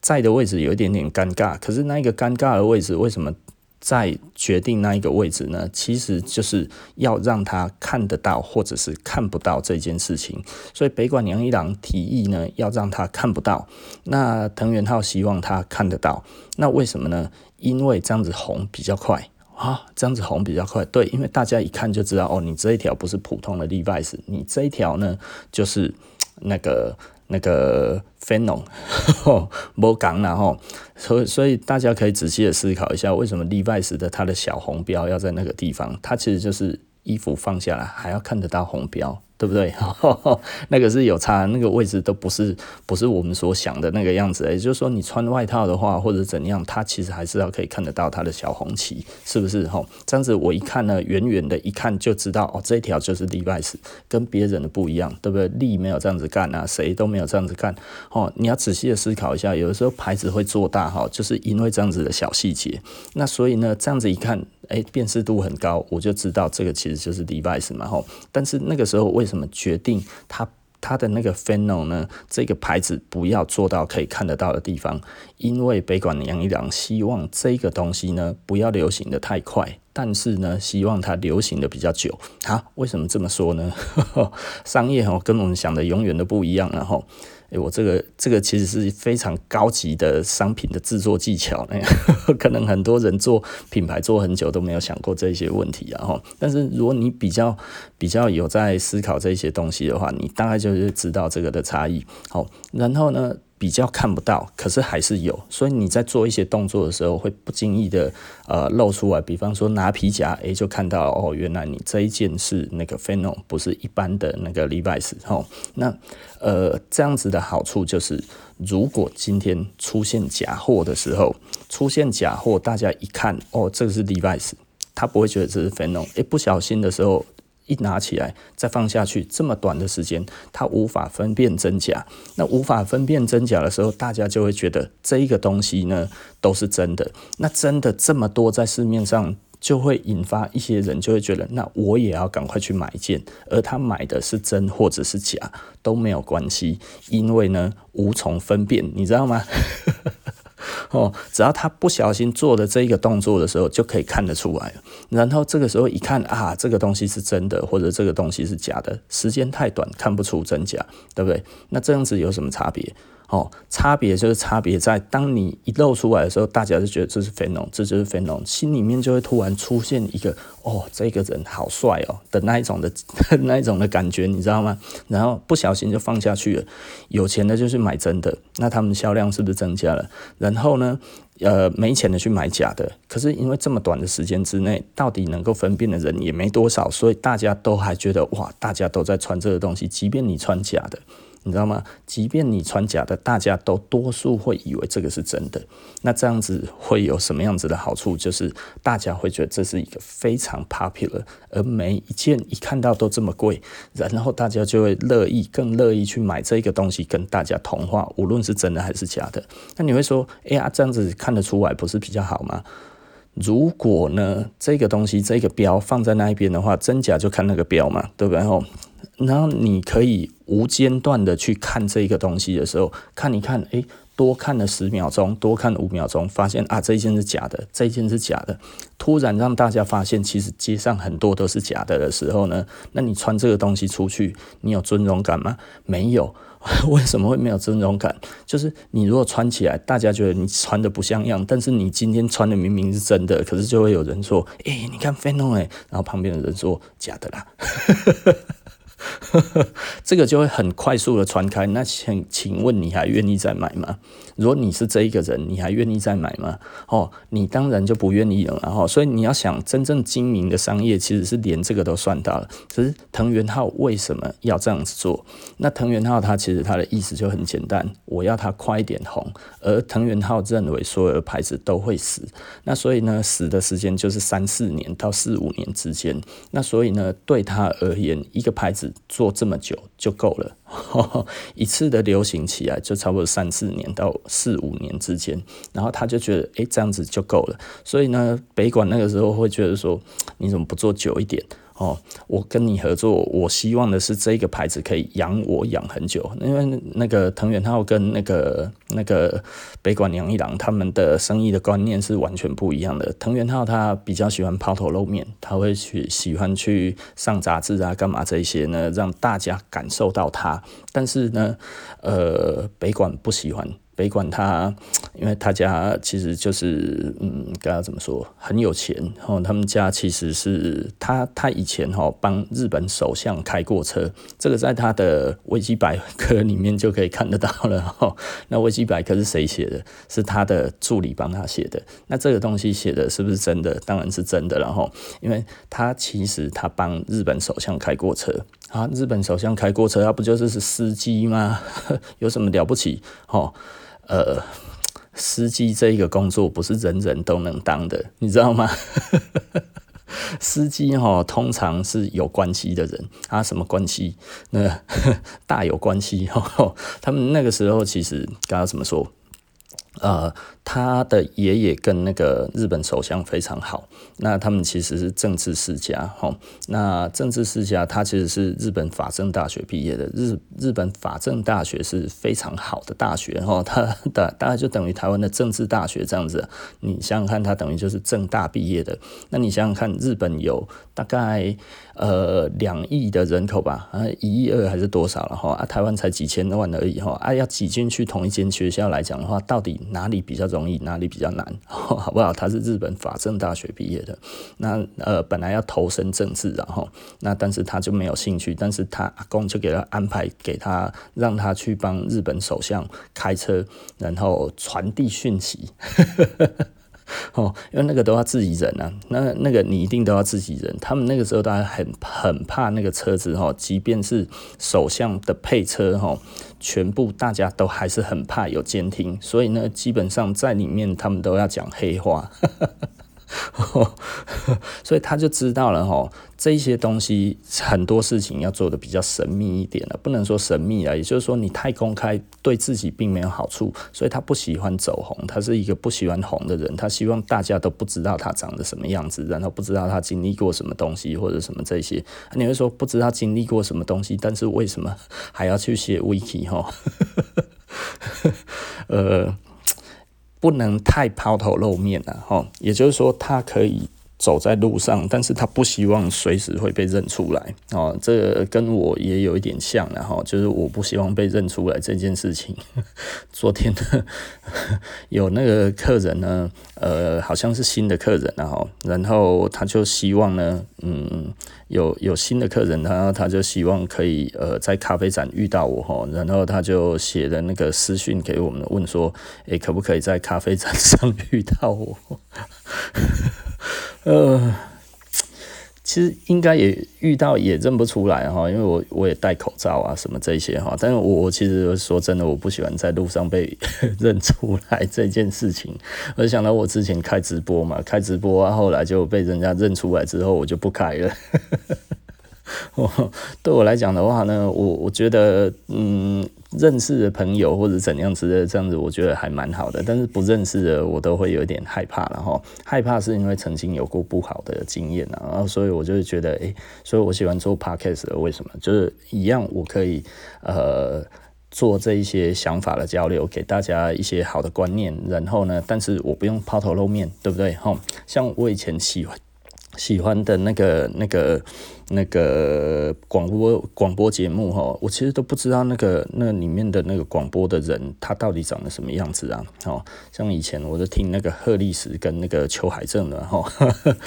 在的位置有一点点尴尬，可是那个尴尬的位置为什么？在决定那一个位置呢，其实就是要让他看得到，或者是看不到这件事情。所以北管娘一郎提议呢，要让他看不到。那藤原浩希望他看得到。那为什么呢？因为这样子红比较快啊，这样子红比较快。对，因为大家一看就知道，哦，你这一条不是普通的 Levi's，你这一条呢，就是那个。那个 Phenom 没讲了吼，所以所以大家可以仔细的思考一下，为什么 Levi's 的它的小红标要在那个地方？它其实就是衣服放下来还要看得到红标。对不对？<laughs> 那个是有差，那个位置都不是不是我们所想的那个样子。也就是说，你穿外套的话，或者怎样，它其实还是要可以看得到它的小红旗，是不是？哈，这样子我一看呢，远远的一看就知道，哦，这一条就是 Levi's，跟别人的不一样，对不对？利没有这样子干啊，谁都没有这样子干。哦，你要仔细的思考一下，有的时候牌子会做大，哈，就是因为这样子的小细节。那所以呢，这样子一看，哎，辨识度很高，我就知道这个其实就是 Levi's 嘛，哈。但是那个时候为什怎么决定它它的那个 final 呢？这个牌子不要做到可以看得到的地方，因为北管杨一郎希望这个东西呢不要流行的太快，但是呢希望它流行的比较久。啊，为什么这么说呢？<laughs> 商业哦跟我们想的永远都不一样，然后。哎、我这个这个其实是非常高级的商品的制作技巧，那 <laughs> 可能很多人做品牌做很久都没有想过这些问题然后，但是如果你比较比较有在思考这些东西的话，你大概就是知道这个的差异。好，然后呢？比较看不到，可是还是有，所以你在做一些动作的时候会不经意的呃露出来，比方说拿皮夹，诶，就看到哦，原来你这一件是那个 Phenom，不是一般的那个 Levi's 哦。那呃这样子的好处就是，如果今天出现假货的时候，出现假货，大家一看哦，这个是 Levi's，他不会觉得这是 Phenom，诶，不小心的时候。一拿起来再放下去，这么短的时间，它无法分辨真假。那无法分辨真假的时候，大家就会觉得这一个东西呢都是真的。那真的这么多在市面上，就会引发一些人就会觉得，那我也要赶快去买一件。而他买的是真或者是假都没有关系，因为呢无从分辨，你知道吗？哦，只要他不小心做的这一个动作的时候，就可以看得出来。然后这个时候一看啊，这个东西是真的，或者这个东西是假的，时间太短，看不出真假，对不对？那这样子有什么差别？哦，差别就是差别在，当你一露出来的时候，大家就觉得这是 Phenom，这就是 Phenom，心里面就会突然出现一个哦，这个人好帅哦的那一种 <laughs> 的那一种的感觉，你知道吗？然后不小心就放下去了。有钱的就去买真的，那他们销量是不是增加了？然后呢，呃，没钱的去买假的。可是因为这么短的时间之内，到底能够分辨的人也没多少，所以大家都还觉得哇，大家都在穿这个东西，即便你穿假的。你知道吗？即便你穿假的，大家都多数会以为这个是真的。那这样子会有什么样子的好处？就是大家会觉得这是一个非常 popular，而每一件一看到都这么贵，然后大家就会乐意更乐意去买这个东西，跟大家同化，无论是真的还是假的。那你会说，哎呀，这样子看得出来不是比较好吗？如果呢，这个东西这个标放在那一边的话，真假就看那个标嘛，对不对？然后然后你可以无间断的去看这个东西的时候，看一看，诶，多看了十秒钟，多看了五秒钟，发现啊，这一件是假的，这一件是假的。突然让大家发现，其实街上很多都是假的的时候呢，那你穿这个东西出去，你有尊荣感吗？没有。<laughs> 为什么会没有尊荣感？就是你如果穿起来，大家觉得你穿的不像样，但是你今天穿的明明是真的，可是就会有人说，诶，你看 Phenom 诶，然后旁边的人说假的啦。<laughs> <laughs> 这个就会很快速的传开。那请请问你还愿意再买吗？如果你是这一个人，你还愿意再买吗？哦，你当然就不愿意了。然后，所以你要想真正精明的商业，其实是连这个都算到了。可是藤原浩为什么要这样子做？那藤原浩他其实他的意思就很简单，我要他快一点红。而藤原浩认为所有的牌子都会死，那所以呢，死的时间就是三四年到四五年之间。那所以呢，对他而言，一个牌子。做这么久就够了，<laughs> 一次的流行起来就差不多三四年到四五年之间，然后他就觉得，诶，这样子就够了。所以呢，北管那个时候会觉得说，你怎么不做久一点？哦，我跟你合作，我希望的是这个牌子可以养我养很久，因为那个藤原浩跟那个那个北管洋一郎他们的生意的观念是完全不一样的。藤原浩他比较喜欢抛头露面，他会去喜欢去上杂志啊，干嘛这些呢，让大家感受到他。但是呢，呃，北馆不喜欢。北管他，因为他家其实就是，嗯，该要怎么说，很有钱。然后他们家其实是他，他以前哈帮日本首相开过车，这个在他的维基百科里面就可以看得到了。哈，那维基百科是谁写的？是他的助理帮他写的。那这个东西写的是不是真的？当然是真的。然后，因为他其实他帮日本首相开过车啊，日本首相开过车，他不就是是司机吗？<laughs> 有什么了不起？哦。呃，司机这一个工作不是人人都能当的，你知道吗？<laughs> 司机哈，通常是有关系的人，啊，什么关系？那 <laughs> 大有关系哈。他们那个时候其实刚刚怎么说？呃，他的爷爷跟那个日本首相非常好，那他们其实是政治世家哈。那政治世家，他其实是日本法政大学毕业的，日日本法政大学是非常好的大学哈。<laughs> 他大大概就等于台湾的政治大学这样子。你想想看，他等于就是政大毕业的。那你想想看，日本有大概呃两亿的人口吧，啊一亿二还是多少了哈？啊，台湾才几千万而已哈。啊，要挤进去同一间学校来讲的话，到底？哪里比较容易，哪里比较难，<laughs> 好不好？他是日本法政大学毕业的，那呃本来要投身政治，然后那但是他就没有兴趣，但是他阿公就给他安排，给他让他去帮日本首相开车，然后传递讯息。<laughs> 哦，因为那个都要自己人啊，那那个你一定都要自己人。他们那个时候大家很很怕那个车子哈，即便是首相的配车哈，全部大家都还是很怕有监听，所以呢，基本上在里面他们都要讲黑话。<laughs> <laughs> 所以他就知道了吼，这些东西很多事情要做的比较神秘一点了，不能说神秘啊，也就是说你太公开对自己并没有好处，所以他不喜欢走红，他是一个不喜欢红的人，他希望大家都不知道他长得什么样子，然后不知道他经历过什么东西或者什么这些。你会说不知道经历过什么东西，但是为什么还要去写 wiki 哈？<laughs> 呃。不能太抛头露面了哈，也就是说，他可以走在路上，但是他不希望随时会被认出来哦。这跟我也有一点像了哈，就是我不希望被认出来这件事情。<laughs> 昨天呢，<laughs> 有那个客人呢，呃，好像是新的客人然后，然后他就希望呢，嗯。有有新的客人，他他就希望可以呃在咖啡展遇到我哈，然后他就写了那个私讯给我们，问说，诶、可不可以在咖啡展上遇到我？<laughs> 呃。其实应该也遇到也认不出来哈，因为我我也戴口罩啊什么这些哈，但是我我其实说真的，我不喜欢在路上被 <laughs> 认出来这件事情。我想到我之前开直播嘛，开直播啊，后来就被人家认出来之后，我就不开了。<laughs> 对我来讲的话呢，我我觉得嗯。认识的朋友或者怎样子的这样子，我觉得还蛮好的。但是不认识的，我都会有点害怕了哈。害怕是因为曾经有过不好的经验啊，然后所以我就觉得，诶，所以我喜欢做 podcast。为什么？就是一样，我可以呃做这一些想法的交流，给大家一些好的观念。然后呢，但是我不用抛头露面，对不对？哈，像我以前喜欢喜欢的那个那个。那个广播广播节目哈，我其实都不知道那个那里面的那个广播的人他到底长得什么样子啊？哦，像以前我就听那个贺立时跟那个邱海正的哈，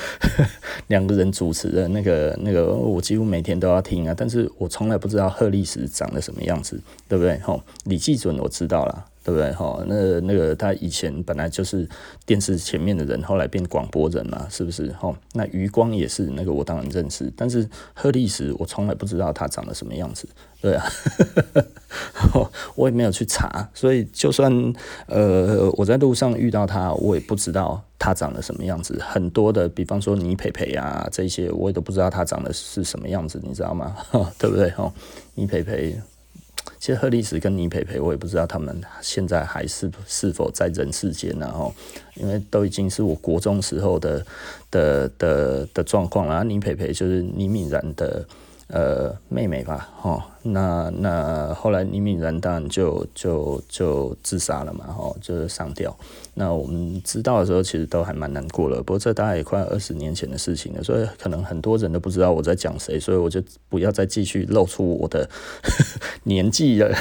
<laughs> 两个人主持的那个那个，我几乎每天都要听啊，但是我从来不知道贺立时长得什么样子，对不对？哈，李济准我知道了。对不对？哈，那那个他以前本来就是电视前面的人，后来变广播人嘛，是不是？哈，那余光也是那个，我当然认识。但是贺历史，我从来不知道他长得什么样子，对啊，<laughs> 我也没有去查，所以就算呃我在路上遇到他，我也不知道他长得什么样子。很多的，比方说倪培培啊这些，我也都不知道他长得是什么样子，你知道吗？对不对？哈，倪培培。其实贺丽史跟倪培培，我也不知道他们现在还是是否在人世间，然后因为都已经是我国中时候的的的的状况了。倪培培就是倪敏然的。呃，妹妹吧，哦，那那后来倪敏然当然就就就自杀了嘛，哦，就是上吊。那我们知道的时候，其实都还蛮难过了。不过这大概也快二十年前的事情了，所以可能很多人都不知道我在讲谁，所以我就不要再继续露出我的 <laughs> 年纪了。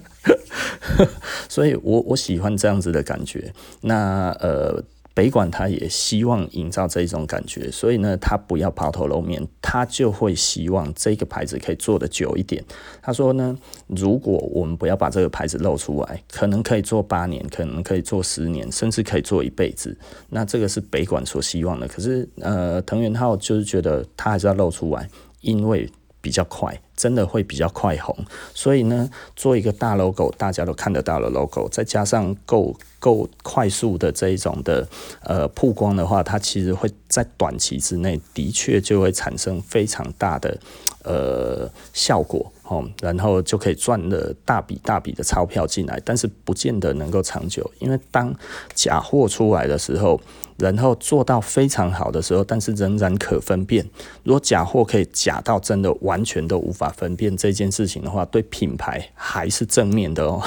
<laughs> 所以我我喜欢这样子的感觉。那呃。北管他也希望营造这一种感觉，所以呢，他不要抛头露面，他就会希望这个牌子可以做得久一点。他说呢，如果我们不要把这个牌子露出来，可能可以做八年，可能可以做十年，甚至可以做一辈子。那这个是北管所希望的。可是呃，藤原浩就是觉得他还是要露出来，因为比较快。真的会比较快红，所以呢，做一个大 logo，大家都看得到的 logo，再加上够够快速的这一种的呃曝光的话，它其实会在短期之内的确就会产生非常大的呃效果哦，然后就可以赚了大笔大笔的钞票进来，但是不见得能够长久，因为当假货出来的时候。然后做到非常好的时候，但是仍然可分辨。如果假货可以假到真的完全都无法分辨这件事情的话，对品牌还是正面的哦。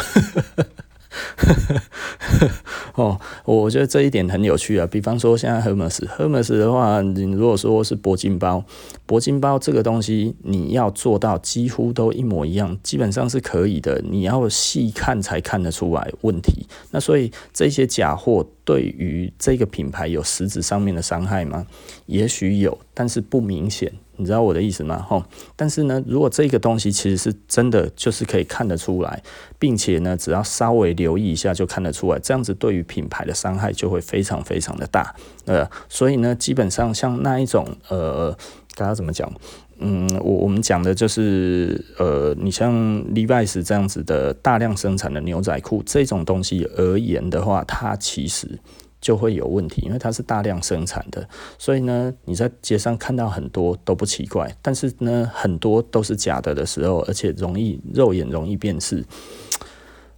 <laughs> <laughs> 哦，我觉得这一点很有趣啊。比方说，现在 Hermes，Hermes 的话，你如果说是铂金包，铂金包这个东西，你要做到几乎都一模一样，基本上是可以的。你要细看才看得出来问题。那所以这些假货对于这个品牌有实质上面的伤害吗？也许有，但是不明显。你知道我的意思吗？吼，但是呢，如果这个东西其实是真的，就是可以看得出来，并且呢，只要稍微留意一下就看得出来，这样子对于品牌的伤害就会非常非常的大。呃，所以呢，基本上像那一种，呃，大家怎么讲？嗯，我我们讲的就是，呃，你像 Levi's 这样子的大量生产的牛仔裤这种东西而言的话，它其实。就会有问题，因为它是大量生产的，所以呢，你在街上看到很多都不奇怪，但是呢，很多都是假的的时候，而且容易肉眼容易辨识。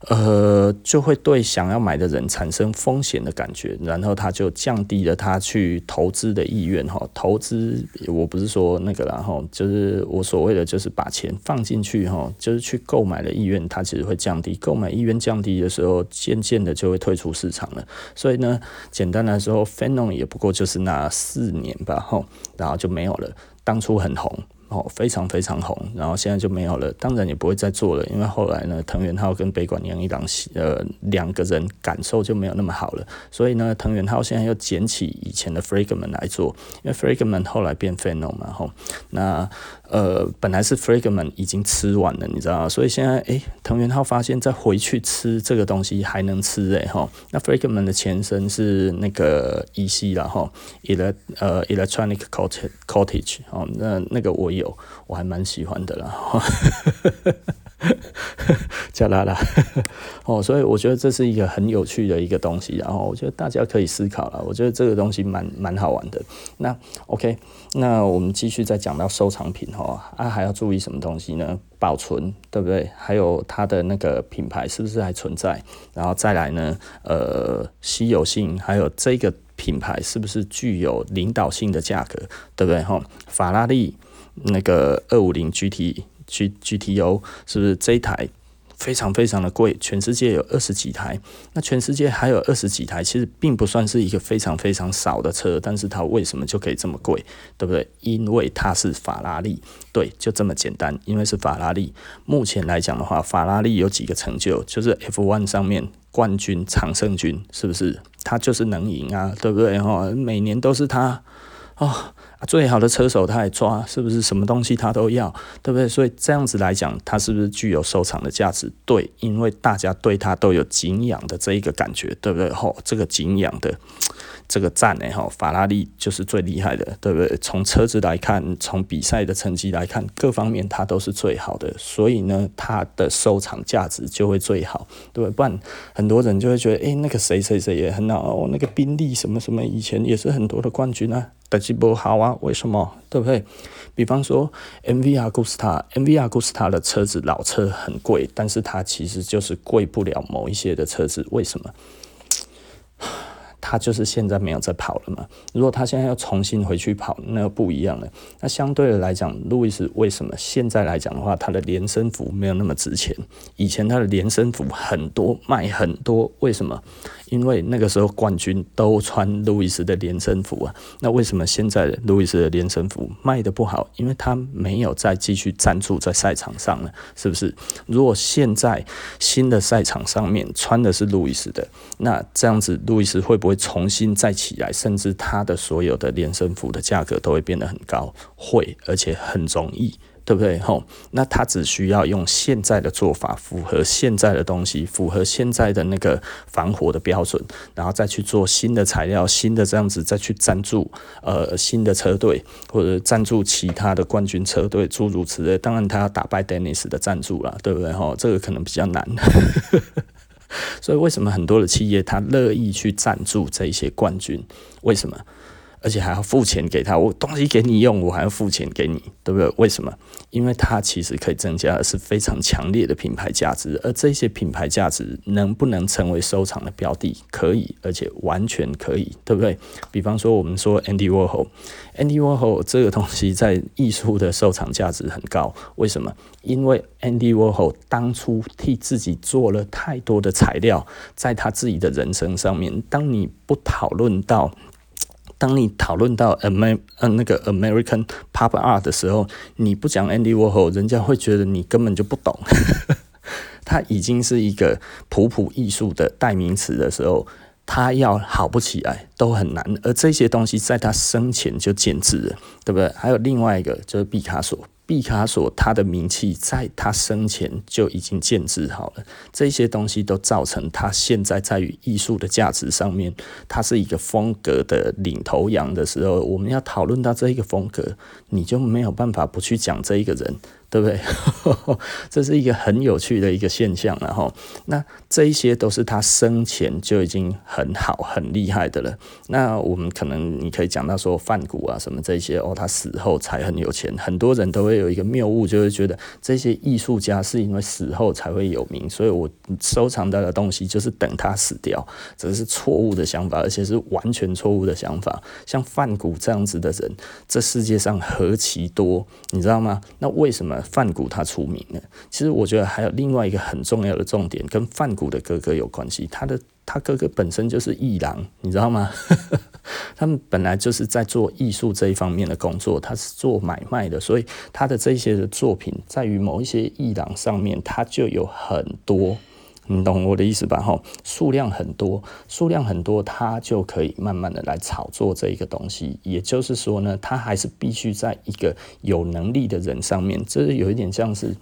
呃，就会对想要买的人产生风险的感觉，然后他就降低了他去投资的意愿哈。投资我不是说那个啦哈，就是我所谓的就是把钱放进去哈，就是去购买的意愿，它其实会降低。购买意愿降低的时候，渐渐的就会退出市场了。所以呢，简单来说，FENOM 也不过就是那四年吧哈，然后就没有了。当初很红。哦，非常非常红，然后现在就没有了，当然也不会再做了，因为后来呢，藤原浩跟北管洋一郎呃两个人感受就没有那么好了，所以呢，藤原浩现在又捡起以前的 Fragment 来做，因为 Fragment 后来变 Phenom 嘛，吼，那。呃，本来是 Fragment 已经吃完了，你知道吗？所以现在，诶，藤原浩发现再回去吃这个东西还能吃诶。哈。那 Fragment 的前身是那个 EC 然后 ele 呃 Electronic Cottage 哦，那那个我有，我还蛮喜欢的啦。<laughs> 加拉拉 <laughs> 哦，所以我觉得这是一个很有趣的一个东西，然后我觉得大家可以思考了。我觉得这个东西蛮蛮好玩的。那 OK，那我们继续再讲到收藏品哈啊，还要注意什么东西呢？保存对不对？还有它的那个品牌是不是还存在？然后再来呢？呃，稀有性，还有这个品牌是不是具有领导性的价格？对不对？哈，法拉利那个二五零 GT。G G T O 是不是这一台非常非常的贵？全世界有二十几台，那全世界还有二十几台，其实并不算是一个非常非常少的车，但是它为什么就可以这么贵？对不对？因为它是法拉利，对，就这么简单。因为是法拉利，目前来讲的话，法拉利有几个成就，就是 F1 上面冠军常胜军，是不是？它就是能赢啊，对不对？哈，每年都是它哦。最好的车手他也抓，是不是什么东西他都要，对不对？所以这样子来讲，他是不是具有收藏的价值？对，因为大家对他都有敬仰的这一个感觉，对不对？吼，这个敬仰的这个站呢，哈，法拉利就是最厉害的，对不对？从车子来看，从比赛的成绩来看，各方面它都是最好的，所以呢，它的收藏价值就会最好，对不对？不然很多人就会觉得，诶，那个谁谁谁也很好哦，那个宾利什么什么以前也是很多的冠军啊。但是不好啊？为什么？对不对？比方说，MV Agusta，MV Agusta 的车子老车很贵，但是它其实就是贵不了某一些的车子，为什么？他就是现在没有在跑了嘛？如果他现在要重新回去跑，那又不一样了。那相对的来讲，路易斯为什么现在来讲的话，他的连身服没有那么值钱？以前他的连身服很多，卖很多，为什么？因为那个时候冠军都穿路易斯的连身服啊。那为什么现在路易斯的连身服卖得不好？因为他没有再继续赞助在赛场上了，是不是？如果现在新的赛场上面穿的是路易斯的，那这样子路易斯会不会？重新再起来，甚至他的所有的连身服的价格都会变得很高，会而且很容易，对不对？吼，那他只需要用现在的做法，符合现在的东西，符合现在的那个防火的标准，然后再去做新的材料，新的这样子再去赞助呃新的车队或者赞助其他的冠军车队，诸如此类。当然，他要打败 Dennis 的赞助啦，对不对？吼，这个可能比较难。<laughs> 所以为什么很多的企业他乐意去赞助这些冠军？为什么？而且还要付钱给他。我东西给你用，我还要付钱给你，对不对？为什么？因为它其实可以增加的是非常强烈的品牌价值，而这些品牌价值能不能成为收藏的标的？可以，而且完全可以，对不对？比方说，我们说 Andy Warhol，Andy Warhol 这个东西在艺术的收藏价值很高。为什么？因为 Andy Warhol 当初替自己做了太多的材料，在他自己的人生上面。当你不讨论到。当你讨论到 Amer 呃那个 American Pop Art 的时候，你不讲 Andy Warhol，人家会觉得你根本就不懂。<laughs> 他已经是一个普普艺术的代名词的时候，他要好不起来都很难。而这些东西在他生前就见质了，对不对？还有另外一个就是毕卡索。毕卡索他的名气在他生前就已经建置好了，这些东西都造成他现在在于艺术的价值上面，他是一个风格的领头羊的时候，我们要讨论到这一个风格，你就没有办法不去讲这一个人。对不对？<laughs> 这是一个很有趣的一个现象，然后那这一些都是他生前就已经很好、很厉害的了。那我们可能你可以讲到说范谷啊什么这些哦，他死后才很有钱。很多人都会有一个谬误，就会觉得这些艺术家是因为死后才会有名，所以我收藏到的东西就是等他死掉，这是错误的想法，而且是完全错误的想法。像范谷这样子的人，这世界上何其多，你知道吗？那为什么？范谷他出名了，其实我觉得还有另外一个很重要的重点，跟范谷的哥哥有关系。他的他哥哥本身就是艺廊，你知道吗？<laughs> 他们本来就是在做艺术这一方面的工作，他是做买卖的，所以他的这些的作品，在于某一些艺廊上面，他就有很多。你懂我的意思吧？吼，数量很多，数量很多，他就可以慢慢的来炒作这一个东西。也就是说呢，他还是必须在一个有能力的人上面。这是有一点像是，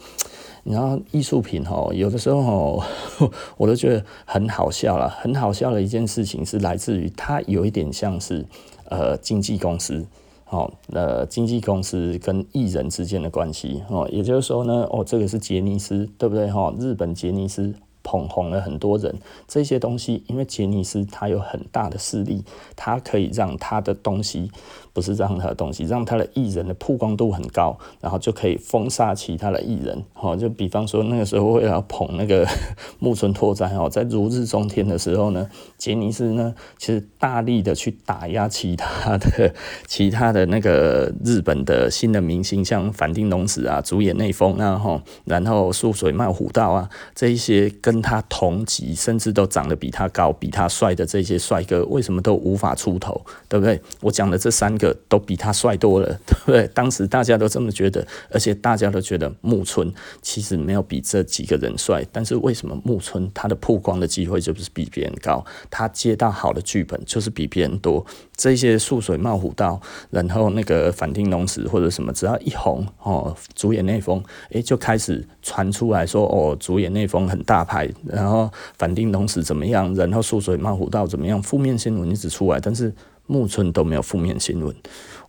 你知道，艺术品哦，有的时候吼，<laughs> 我都觉得很好笑了。很好笑的一件事情是来自于它有一点像是呃经纪公司，哦，呃经纪公司跟艺人之间的关系。哦，也就是说呢，哦，这个是杰尼斯，对不对？哈，日本杰尼斯。捧红了很多人，这些东西，因为杰尼斯他有很大的势力，他可以让他的东西。不是让他的东西，让他的艺人的曝光度很高，然后就可以封杀其他的艺人。好，就比方说那个时候为了捧那个 <laughs> 木村拓哉哦，在如日中天的时候呢，杰尼斯呢其实大力的去打压其他的 <laughs> 其他的那个日本的新的明星，像反町隆史啊、主演内丰啊，哈，然后素水茂虎道啊这一些跟他同级，甚至都长得比他高、比他帅的这些帅哥，为什么都无法出头？对不对？我讲的这三个。都比他帅多了，<laughs> 对不对？当时大家都这么觉得，而且大家都觉得木村其实没有比这几个人帅。但是为什么木村他的曝光的机会就是比别人高？他接到好的剧本就是比别人多。这些素水茂虎道，然后那个反町隆史或者什么，只要一红哦，主演内丰诶就开始传出来说哦，主演内丰很大牌，然后反町隆史怎么样，然后素水茂虎道怎么样，负面新闻一直出来，但是。木村都没有负面新闻，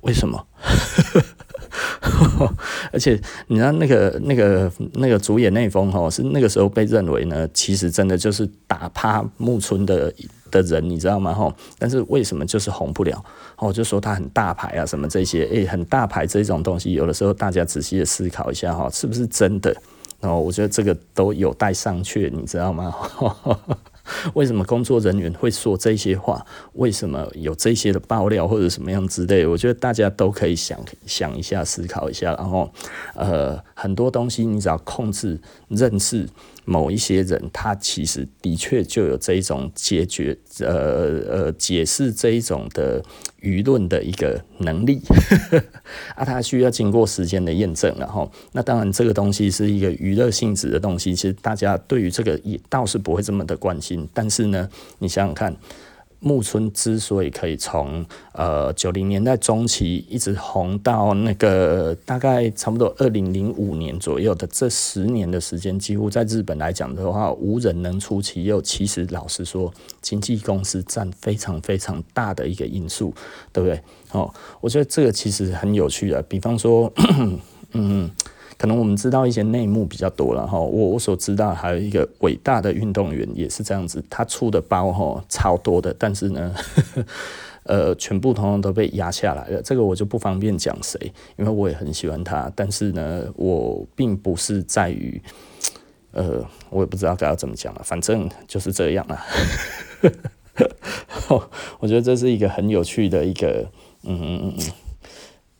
为什么？<laughs> 而且你知道那个那个那个主演内丰哈，是那个时候被认为呢，其实真的就是打趴木村的的人，你知道吗？哈，但是为什么就是红不了？哦，就说他很大牌啊，什么这些，诶，很大牌这种东西，有的时候大家仔细的思考一下哈，是不是真的？哦，我觉得这个都有待商榷，你知道吗？<laughs> <laughs> 为什么工作人员会说这些话？为什么有这些的爆料或者什么样之类？我觉得大家都可以想想一下，思考一下。然后，呃，很多东西你只要控制、认识。某一些人，他其实的确就有这一种解决，呃呃，解释这一种的舆论的一个能力，<laughs> 啊，他需要经过时间的验证，然后，那当然这个东西是一个娱乐性质的东西，其实大家对于这个也倒是不会这么的关心，但是呢，你想想看。木村之所以可以从呃九零年代中期一直红到那个大概差不多二零零五年左右的这十年的时间，几乎在日本来讲的话，无人能出其右。其实老实说，经纪公司占非常非常大的一个因素，对不对？哦，我觉得这个其实很有趣的。比方说，<coughs> 嗯。可能我们知道一些内幕比较多了哈，我我所知道还有一个伟大的运动员也是这样子，他出的包哈超多的，但是呢，<laughs> 呃，全部通通都被压下来了。这个我就不方便讲谁，因为我也很喜欢他，但是呢，我并不是在于，呃，我也不知道该要怎么讲了，反正就是这样啊。<laughs> 我觉得这是一个很有趣的一个，嗯嗯嗯嗯。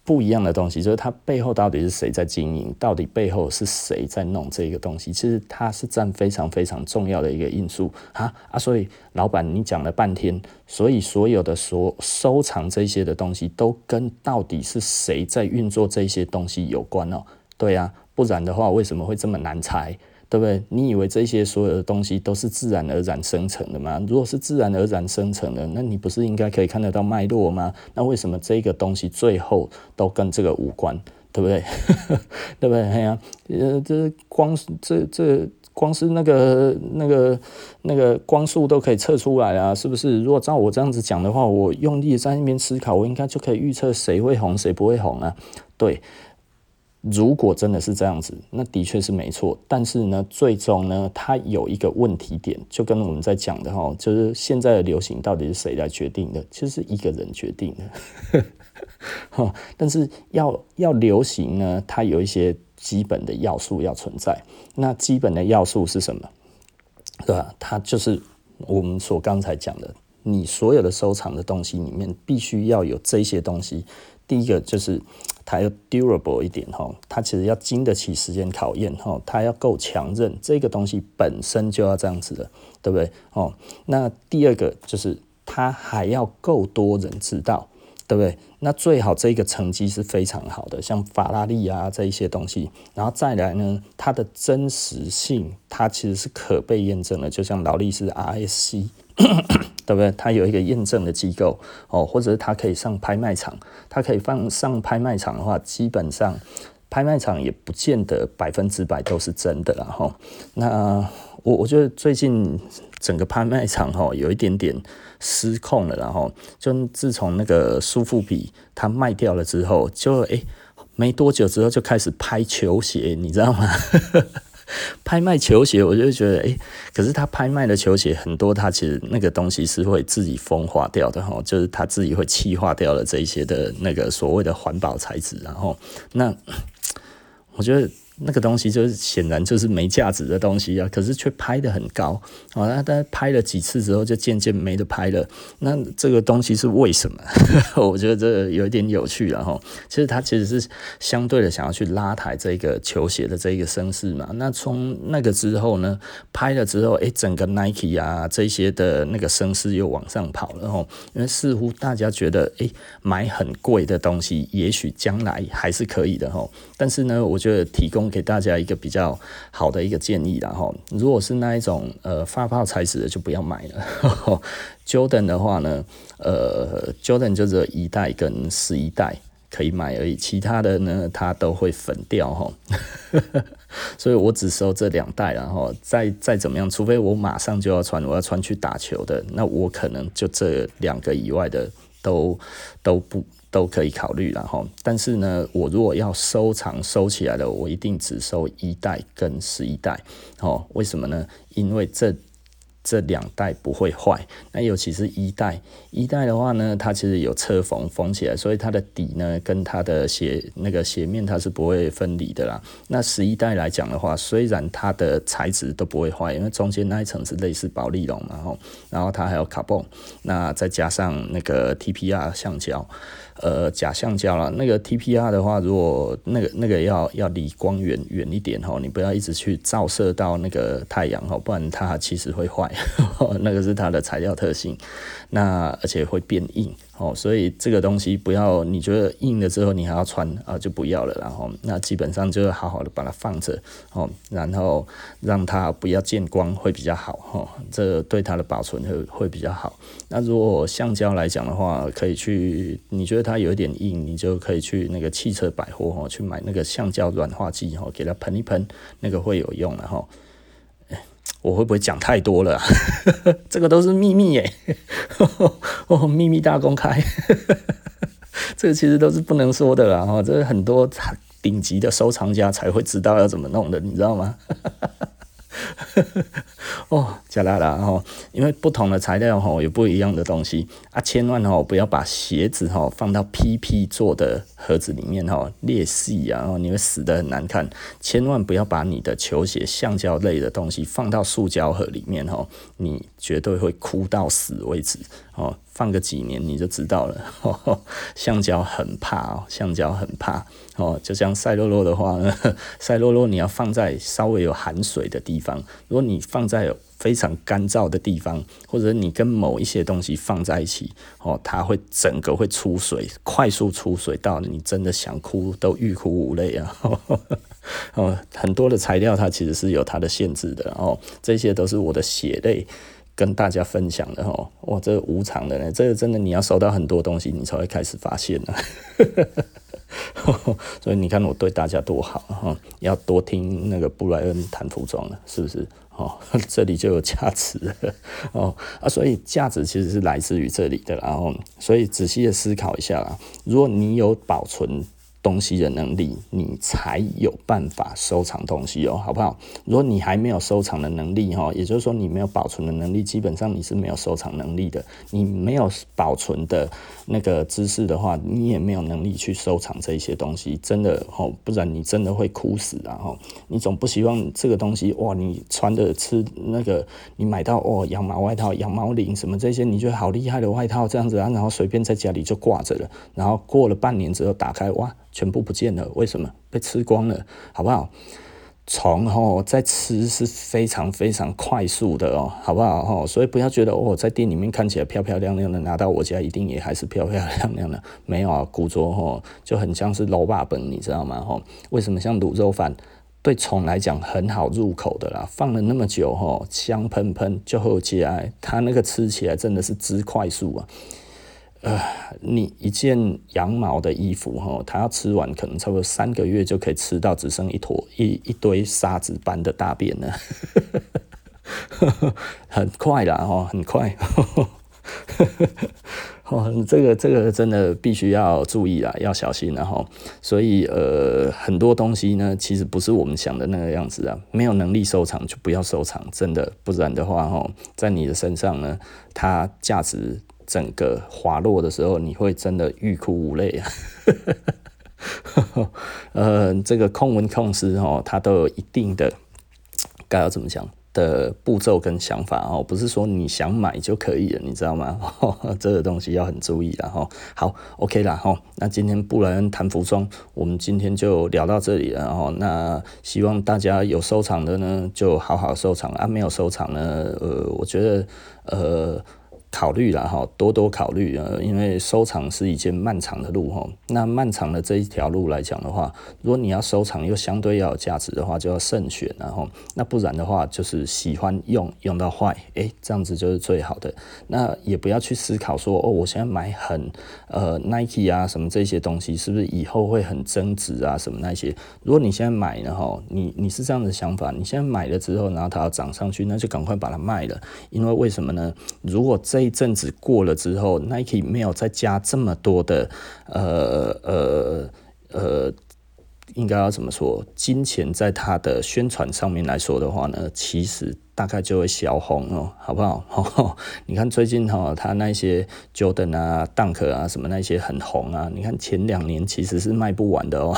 不一样的东西，就是它背后到底是谁在经营，到底背后是谁在弄这个东西，其实它是占非常非常重要的一个因素啊啊！所以老板你讲了半天，所以所有的所收藏这些的东西，都跟到底是谁在运作这些东西有关哦。对啊，不然的话为什么会这么难猜？对不对？你以为这些所有的东西都是自然而然生成的吗？如果是自然而然生成的，那你不是应该可以看得到脉络吗？那为什么这个东西最后都跟这个无关？对不对？<laughs> 对不对？哎呀，呃，这光这这光是那个那个那个光速都可以测出来啊，是不是？如果照我这样子讲的话，我用力在那边思考，我应该就可以预测谁会红，谁不会红啊？对。如果真的是这样子，那的确是没错。但是呢，最终呢，它有一个问题点，就跟我们在讲的哈，就是现在的流行到底是谁来决定的？其实是一个人决定的。<laughs> 哈，但是要要流行呢，它有一些基本的要素要存在。那基本的要素是什么？对吧？它就是我们所刚才讲的，你所有的收藏的东西里面，必须要有这些东西。第一个就是。<tsk> 它要 durable 一点哈，它其实要经得起时间考验哈，它要够强韧，这个东西本身就要这样子的，对不对？哦，那第二个就是它还要够多人知道，对不对？那最好这个成绩是非常好的，像法拉利啊这一些东西，然后再来呢，它的真实性它其实是可被验证的，就像劳力士 RSC。<coughs> 对不对？他有一个验证的机构哦，或者是他可以上拍卖场，他可以放上拍卖场的话，基本上拍卖场也不见得百分之百都是真的了哈。那我我觉得最近整个拍卖场哈有一点点失控了，然后就自从那个苏富比他卖掉了之后，就诶没多久之后就开始拍球鞋，你知道吗？<laughs> 拍卖球鞋，我就觉得，诶、可是他拍卖的球鞋很多，他其实那个东西是会自己风化掉的哈，就是他自己会气化掉了这一些的那个所谓的环保材质，然后那 <sniffs> 我觉得。那个东西就是显然就是没价值的东西啊，可是却拍得很高啊！那但拍了几次之后，就渐渐没得拍了。那这个东西是为什么？<laughs> 我觉得这有一点有趣了哈。其实他其实是相对的想要去拉抬这个球鞋的这一个声势嘛。那从那个之后呢，拍了之后，诶，整个 Nike 啊这些的那个声势又往上跑了哈。因为似乎大家觉得，诶，买很贵的东西，也许将来还是可以的哈。但是呢，我觉得提供给大家一个比较好的一个建议，然后如果是那一种呃发泡材质的，就不要买了。<laughs> Jordan 的话呢，呃，Jordan 就只有一代跟十一代可以买而已，其他的呢它都会粉掉哈。<laughs> 所以我只收这两代，然后再再怎么样，除非我马上就要穿，我要穿去打球的，那我可能就这两个以外的都都不。都可以考虑，然后，但是呢，我如果要收藏收起来的，我一定只收一代跟十一代，哦，为什么呢？因为这。这两代不会坏，那尤其是一代，一代的话呢，它其实有侧缝缝起来，所以它的底呢跟它的鞋那个鞋面它是不会分离的啦。那十一代来讲的话，虽然它的材质都不会坏，因为中间那一层是类似保丽龙，然后然后它还有卡蹦，那再加上那个 TPR 橡胶，呃假橡胶了。那个 TPR 的话，如果那个那个要要离光源远一点吼，你不要一直去照射到那个太阳吼，不然它其实会坏。<laughs> 那个是它的材料特性，那而且会变硬哦，所以这个东西不要你觉得硬了之后你还要穿啊，就不要了。然后那基本上就好好的把它放着哦，然后让它不要见光会比较好哦，这对它的保存会会比较好。那如果橡胶来讲的话，可以去你觉得它有一点硬，你就可以去那个汽车百货哦去买那个橡胶软化剂哦，给它喷一喷，那个会有用的哈。我会不会讲太多了？<laughs> 这个都是秘密耶，<laughs> 哦，秘密大公开，<laughs> 这个其实都是不能说的啦。哈，这是很多顶级的收藏家才会知道要怎么弄的，你知道吗？<laughs> 哦，加拉拉哈，因为不同的材料哈有不一样的东西啊，千万吼不要把鞋子哈放到 PP 做的盒子里面哈裂隙啊，然后你会死得很难看。千万不要把你的球鞋、橡胶类的东西放到塑胶盒里面吼，你绝对会哭到死为止哦。放个几年你就知道了，呵呵橡胶很怕哦，橡胶很怕哦。就像赛洛洛的话呢，<laughs> 赛洛洛你要放在稍微有含水的地方，如果你放在非常干燥的地方，或者你跟某一些东西放在一起哦，它会整个会出水，快速出水到你真的想哭都欲哭无泪啊！<laughs> 哦，很多的材料它其实是有它的限制的哦，这些都是我的血泪。跟大家分享的哈，哇，这无偿的呢，这个真的你要收到很多东西，你才会开始发现呢。<laughs> 所以你看我对大家多好哈，要多听那个布莱恩谈服装了，是不是？哦，这里就有价值了哦啊，所以价值其实是来自于这里的，然后所以仔细的思考一下啦，如果你有保存。东西的能力，你才有办法收藏东西哦，好不好？如果你还没有收藏的能力哈，也就是说你没有保存的能力，基本上你是没有收藏能力的。你没有保存的那个知识的话，你也没有能力去收藏这些东西，真的哦，不然你真的会哭死啊！哈，你总不希望这个东西哇，你穿的吃那个，你买到哦羊毛外套、羊毛领什么这些，你觉得好厉害的外套这样子啊，然后随便在家里就挂着了，然后过了半年之后打开哇。全部不见了，为什么？被吃光了，好不好？虫吼在吃是非常非常快速的哦，好不好吼？所以不要觉得哦，在店里面看起来漂漂亮亮的，拿到我家一定也还是漂漂亮亮的。没有啊，古着哦就很像是卤肉饭，你知道吗？吼，为什么像卤肉饭对虫来讲很好入口的啦？放了那么久吼，香喷喷就好起来，它那个吃起来真的是之快速啊！呃，你一件羊毛的衣服哈，它要吃完可能差不多三个月就可以吃到只剩一坨一一堆沙子般的大便了，<laughs> 很快啦哈，很快，<laughs> 哦，这个这个真的必须要注意啊，要小心了哈。所以呃，很多东西呢，其实不是我们想的那个样子啊，没有能力收藏就不要收藏，真的，不然的话哈，在你的身上呢，它价值。整个滑落的时候，你会真的欲哭无泪啊！<laughs> 呃，这个控温控湿哦，它都有一定的该要怎么讲的步骤跟想法哦，不是说你想买就可以了，你知道吗？<laughs> 这个东西要很注意的哈。好，OK 啦哈。那今天布莱恩谈服装，我们今天就聊到这里了哈。那希望大家有收藏的呢，就好好收藏啊；没有收藏呢，呃，我觉得呃。考虑了哈，多多考虑啊，因为收藏是一件漫长的路哈。那漫长的这一条路来讲的话，如果你要收藏又相对要有价值的话，就要慎选，然后那不然的话，就是喜欢用用到坏，诶，这样子就是最好的。那也不要去思考说哦，我现在买很呃 Nike 啊什么这些东西，是不是以后会很增值啊什么那些？如果你现在买了哈，你你是这样的想法，你现在买了之后，然后它要涨上去，那就赶快把它卖了，因为为什么呢？如果这一阵子过了之后，Nike 没有再加这么多的呃呃呃，应该要怎么说？金钱在它的宣传上面来说的话呢，其实大概就会小红哦，好不好？<laughs> 你看最近哈，它那些 Jordan 啊、Dunk 啊什么那些很红啊，你看前两年其实是卖不完的哦。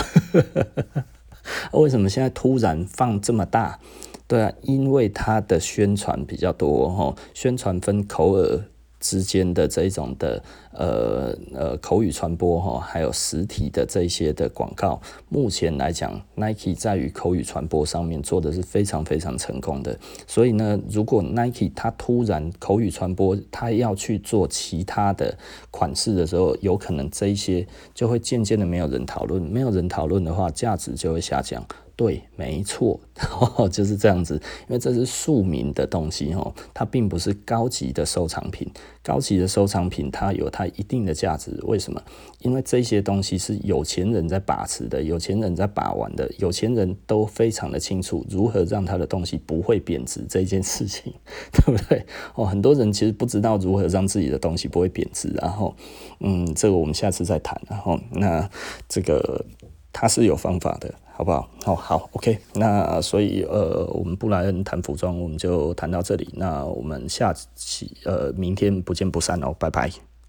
<laughs> 为什么现在突然放这么大？对啊，因为它的宣传比较多哦，宣传分口耳。之间的这种的呃呃口语传播哈，还有实体的这些的广告，目前来讲，Nike 在于口语传播上面做的是非常非常成功的。所以呢，如果 Nike 它突然口语传播，它要去做其他的款式的时候，有可能这一些就会渐渐的没有人讨论，没有人讨论的话，价值就会下降。对，没错，<laughs> 就是这样子。因为这是庶民的东西哦，它并不是高级的收藏品。高级的收藏品它有它一定的价值，为什么？因为这些东西是有钱人在把持的，有钱人在把玩的，有钱人都非常的清楚如何让他的东西不会贬值这件事情，<laughs> 对不对？哦，很多人其实不知道如何让自己的东西不会贬值，然后，嗯，这个我们下次再谈。然后，那这个它是有方法的。好不好？好，好，OK。那所以呃，我们布莱恩谈服装，我们就谈到这里。那我们下期呃，明天不见不散哦，拜拜。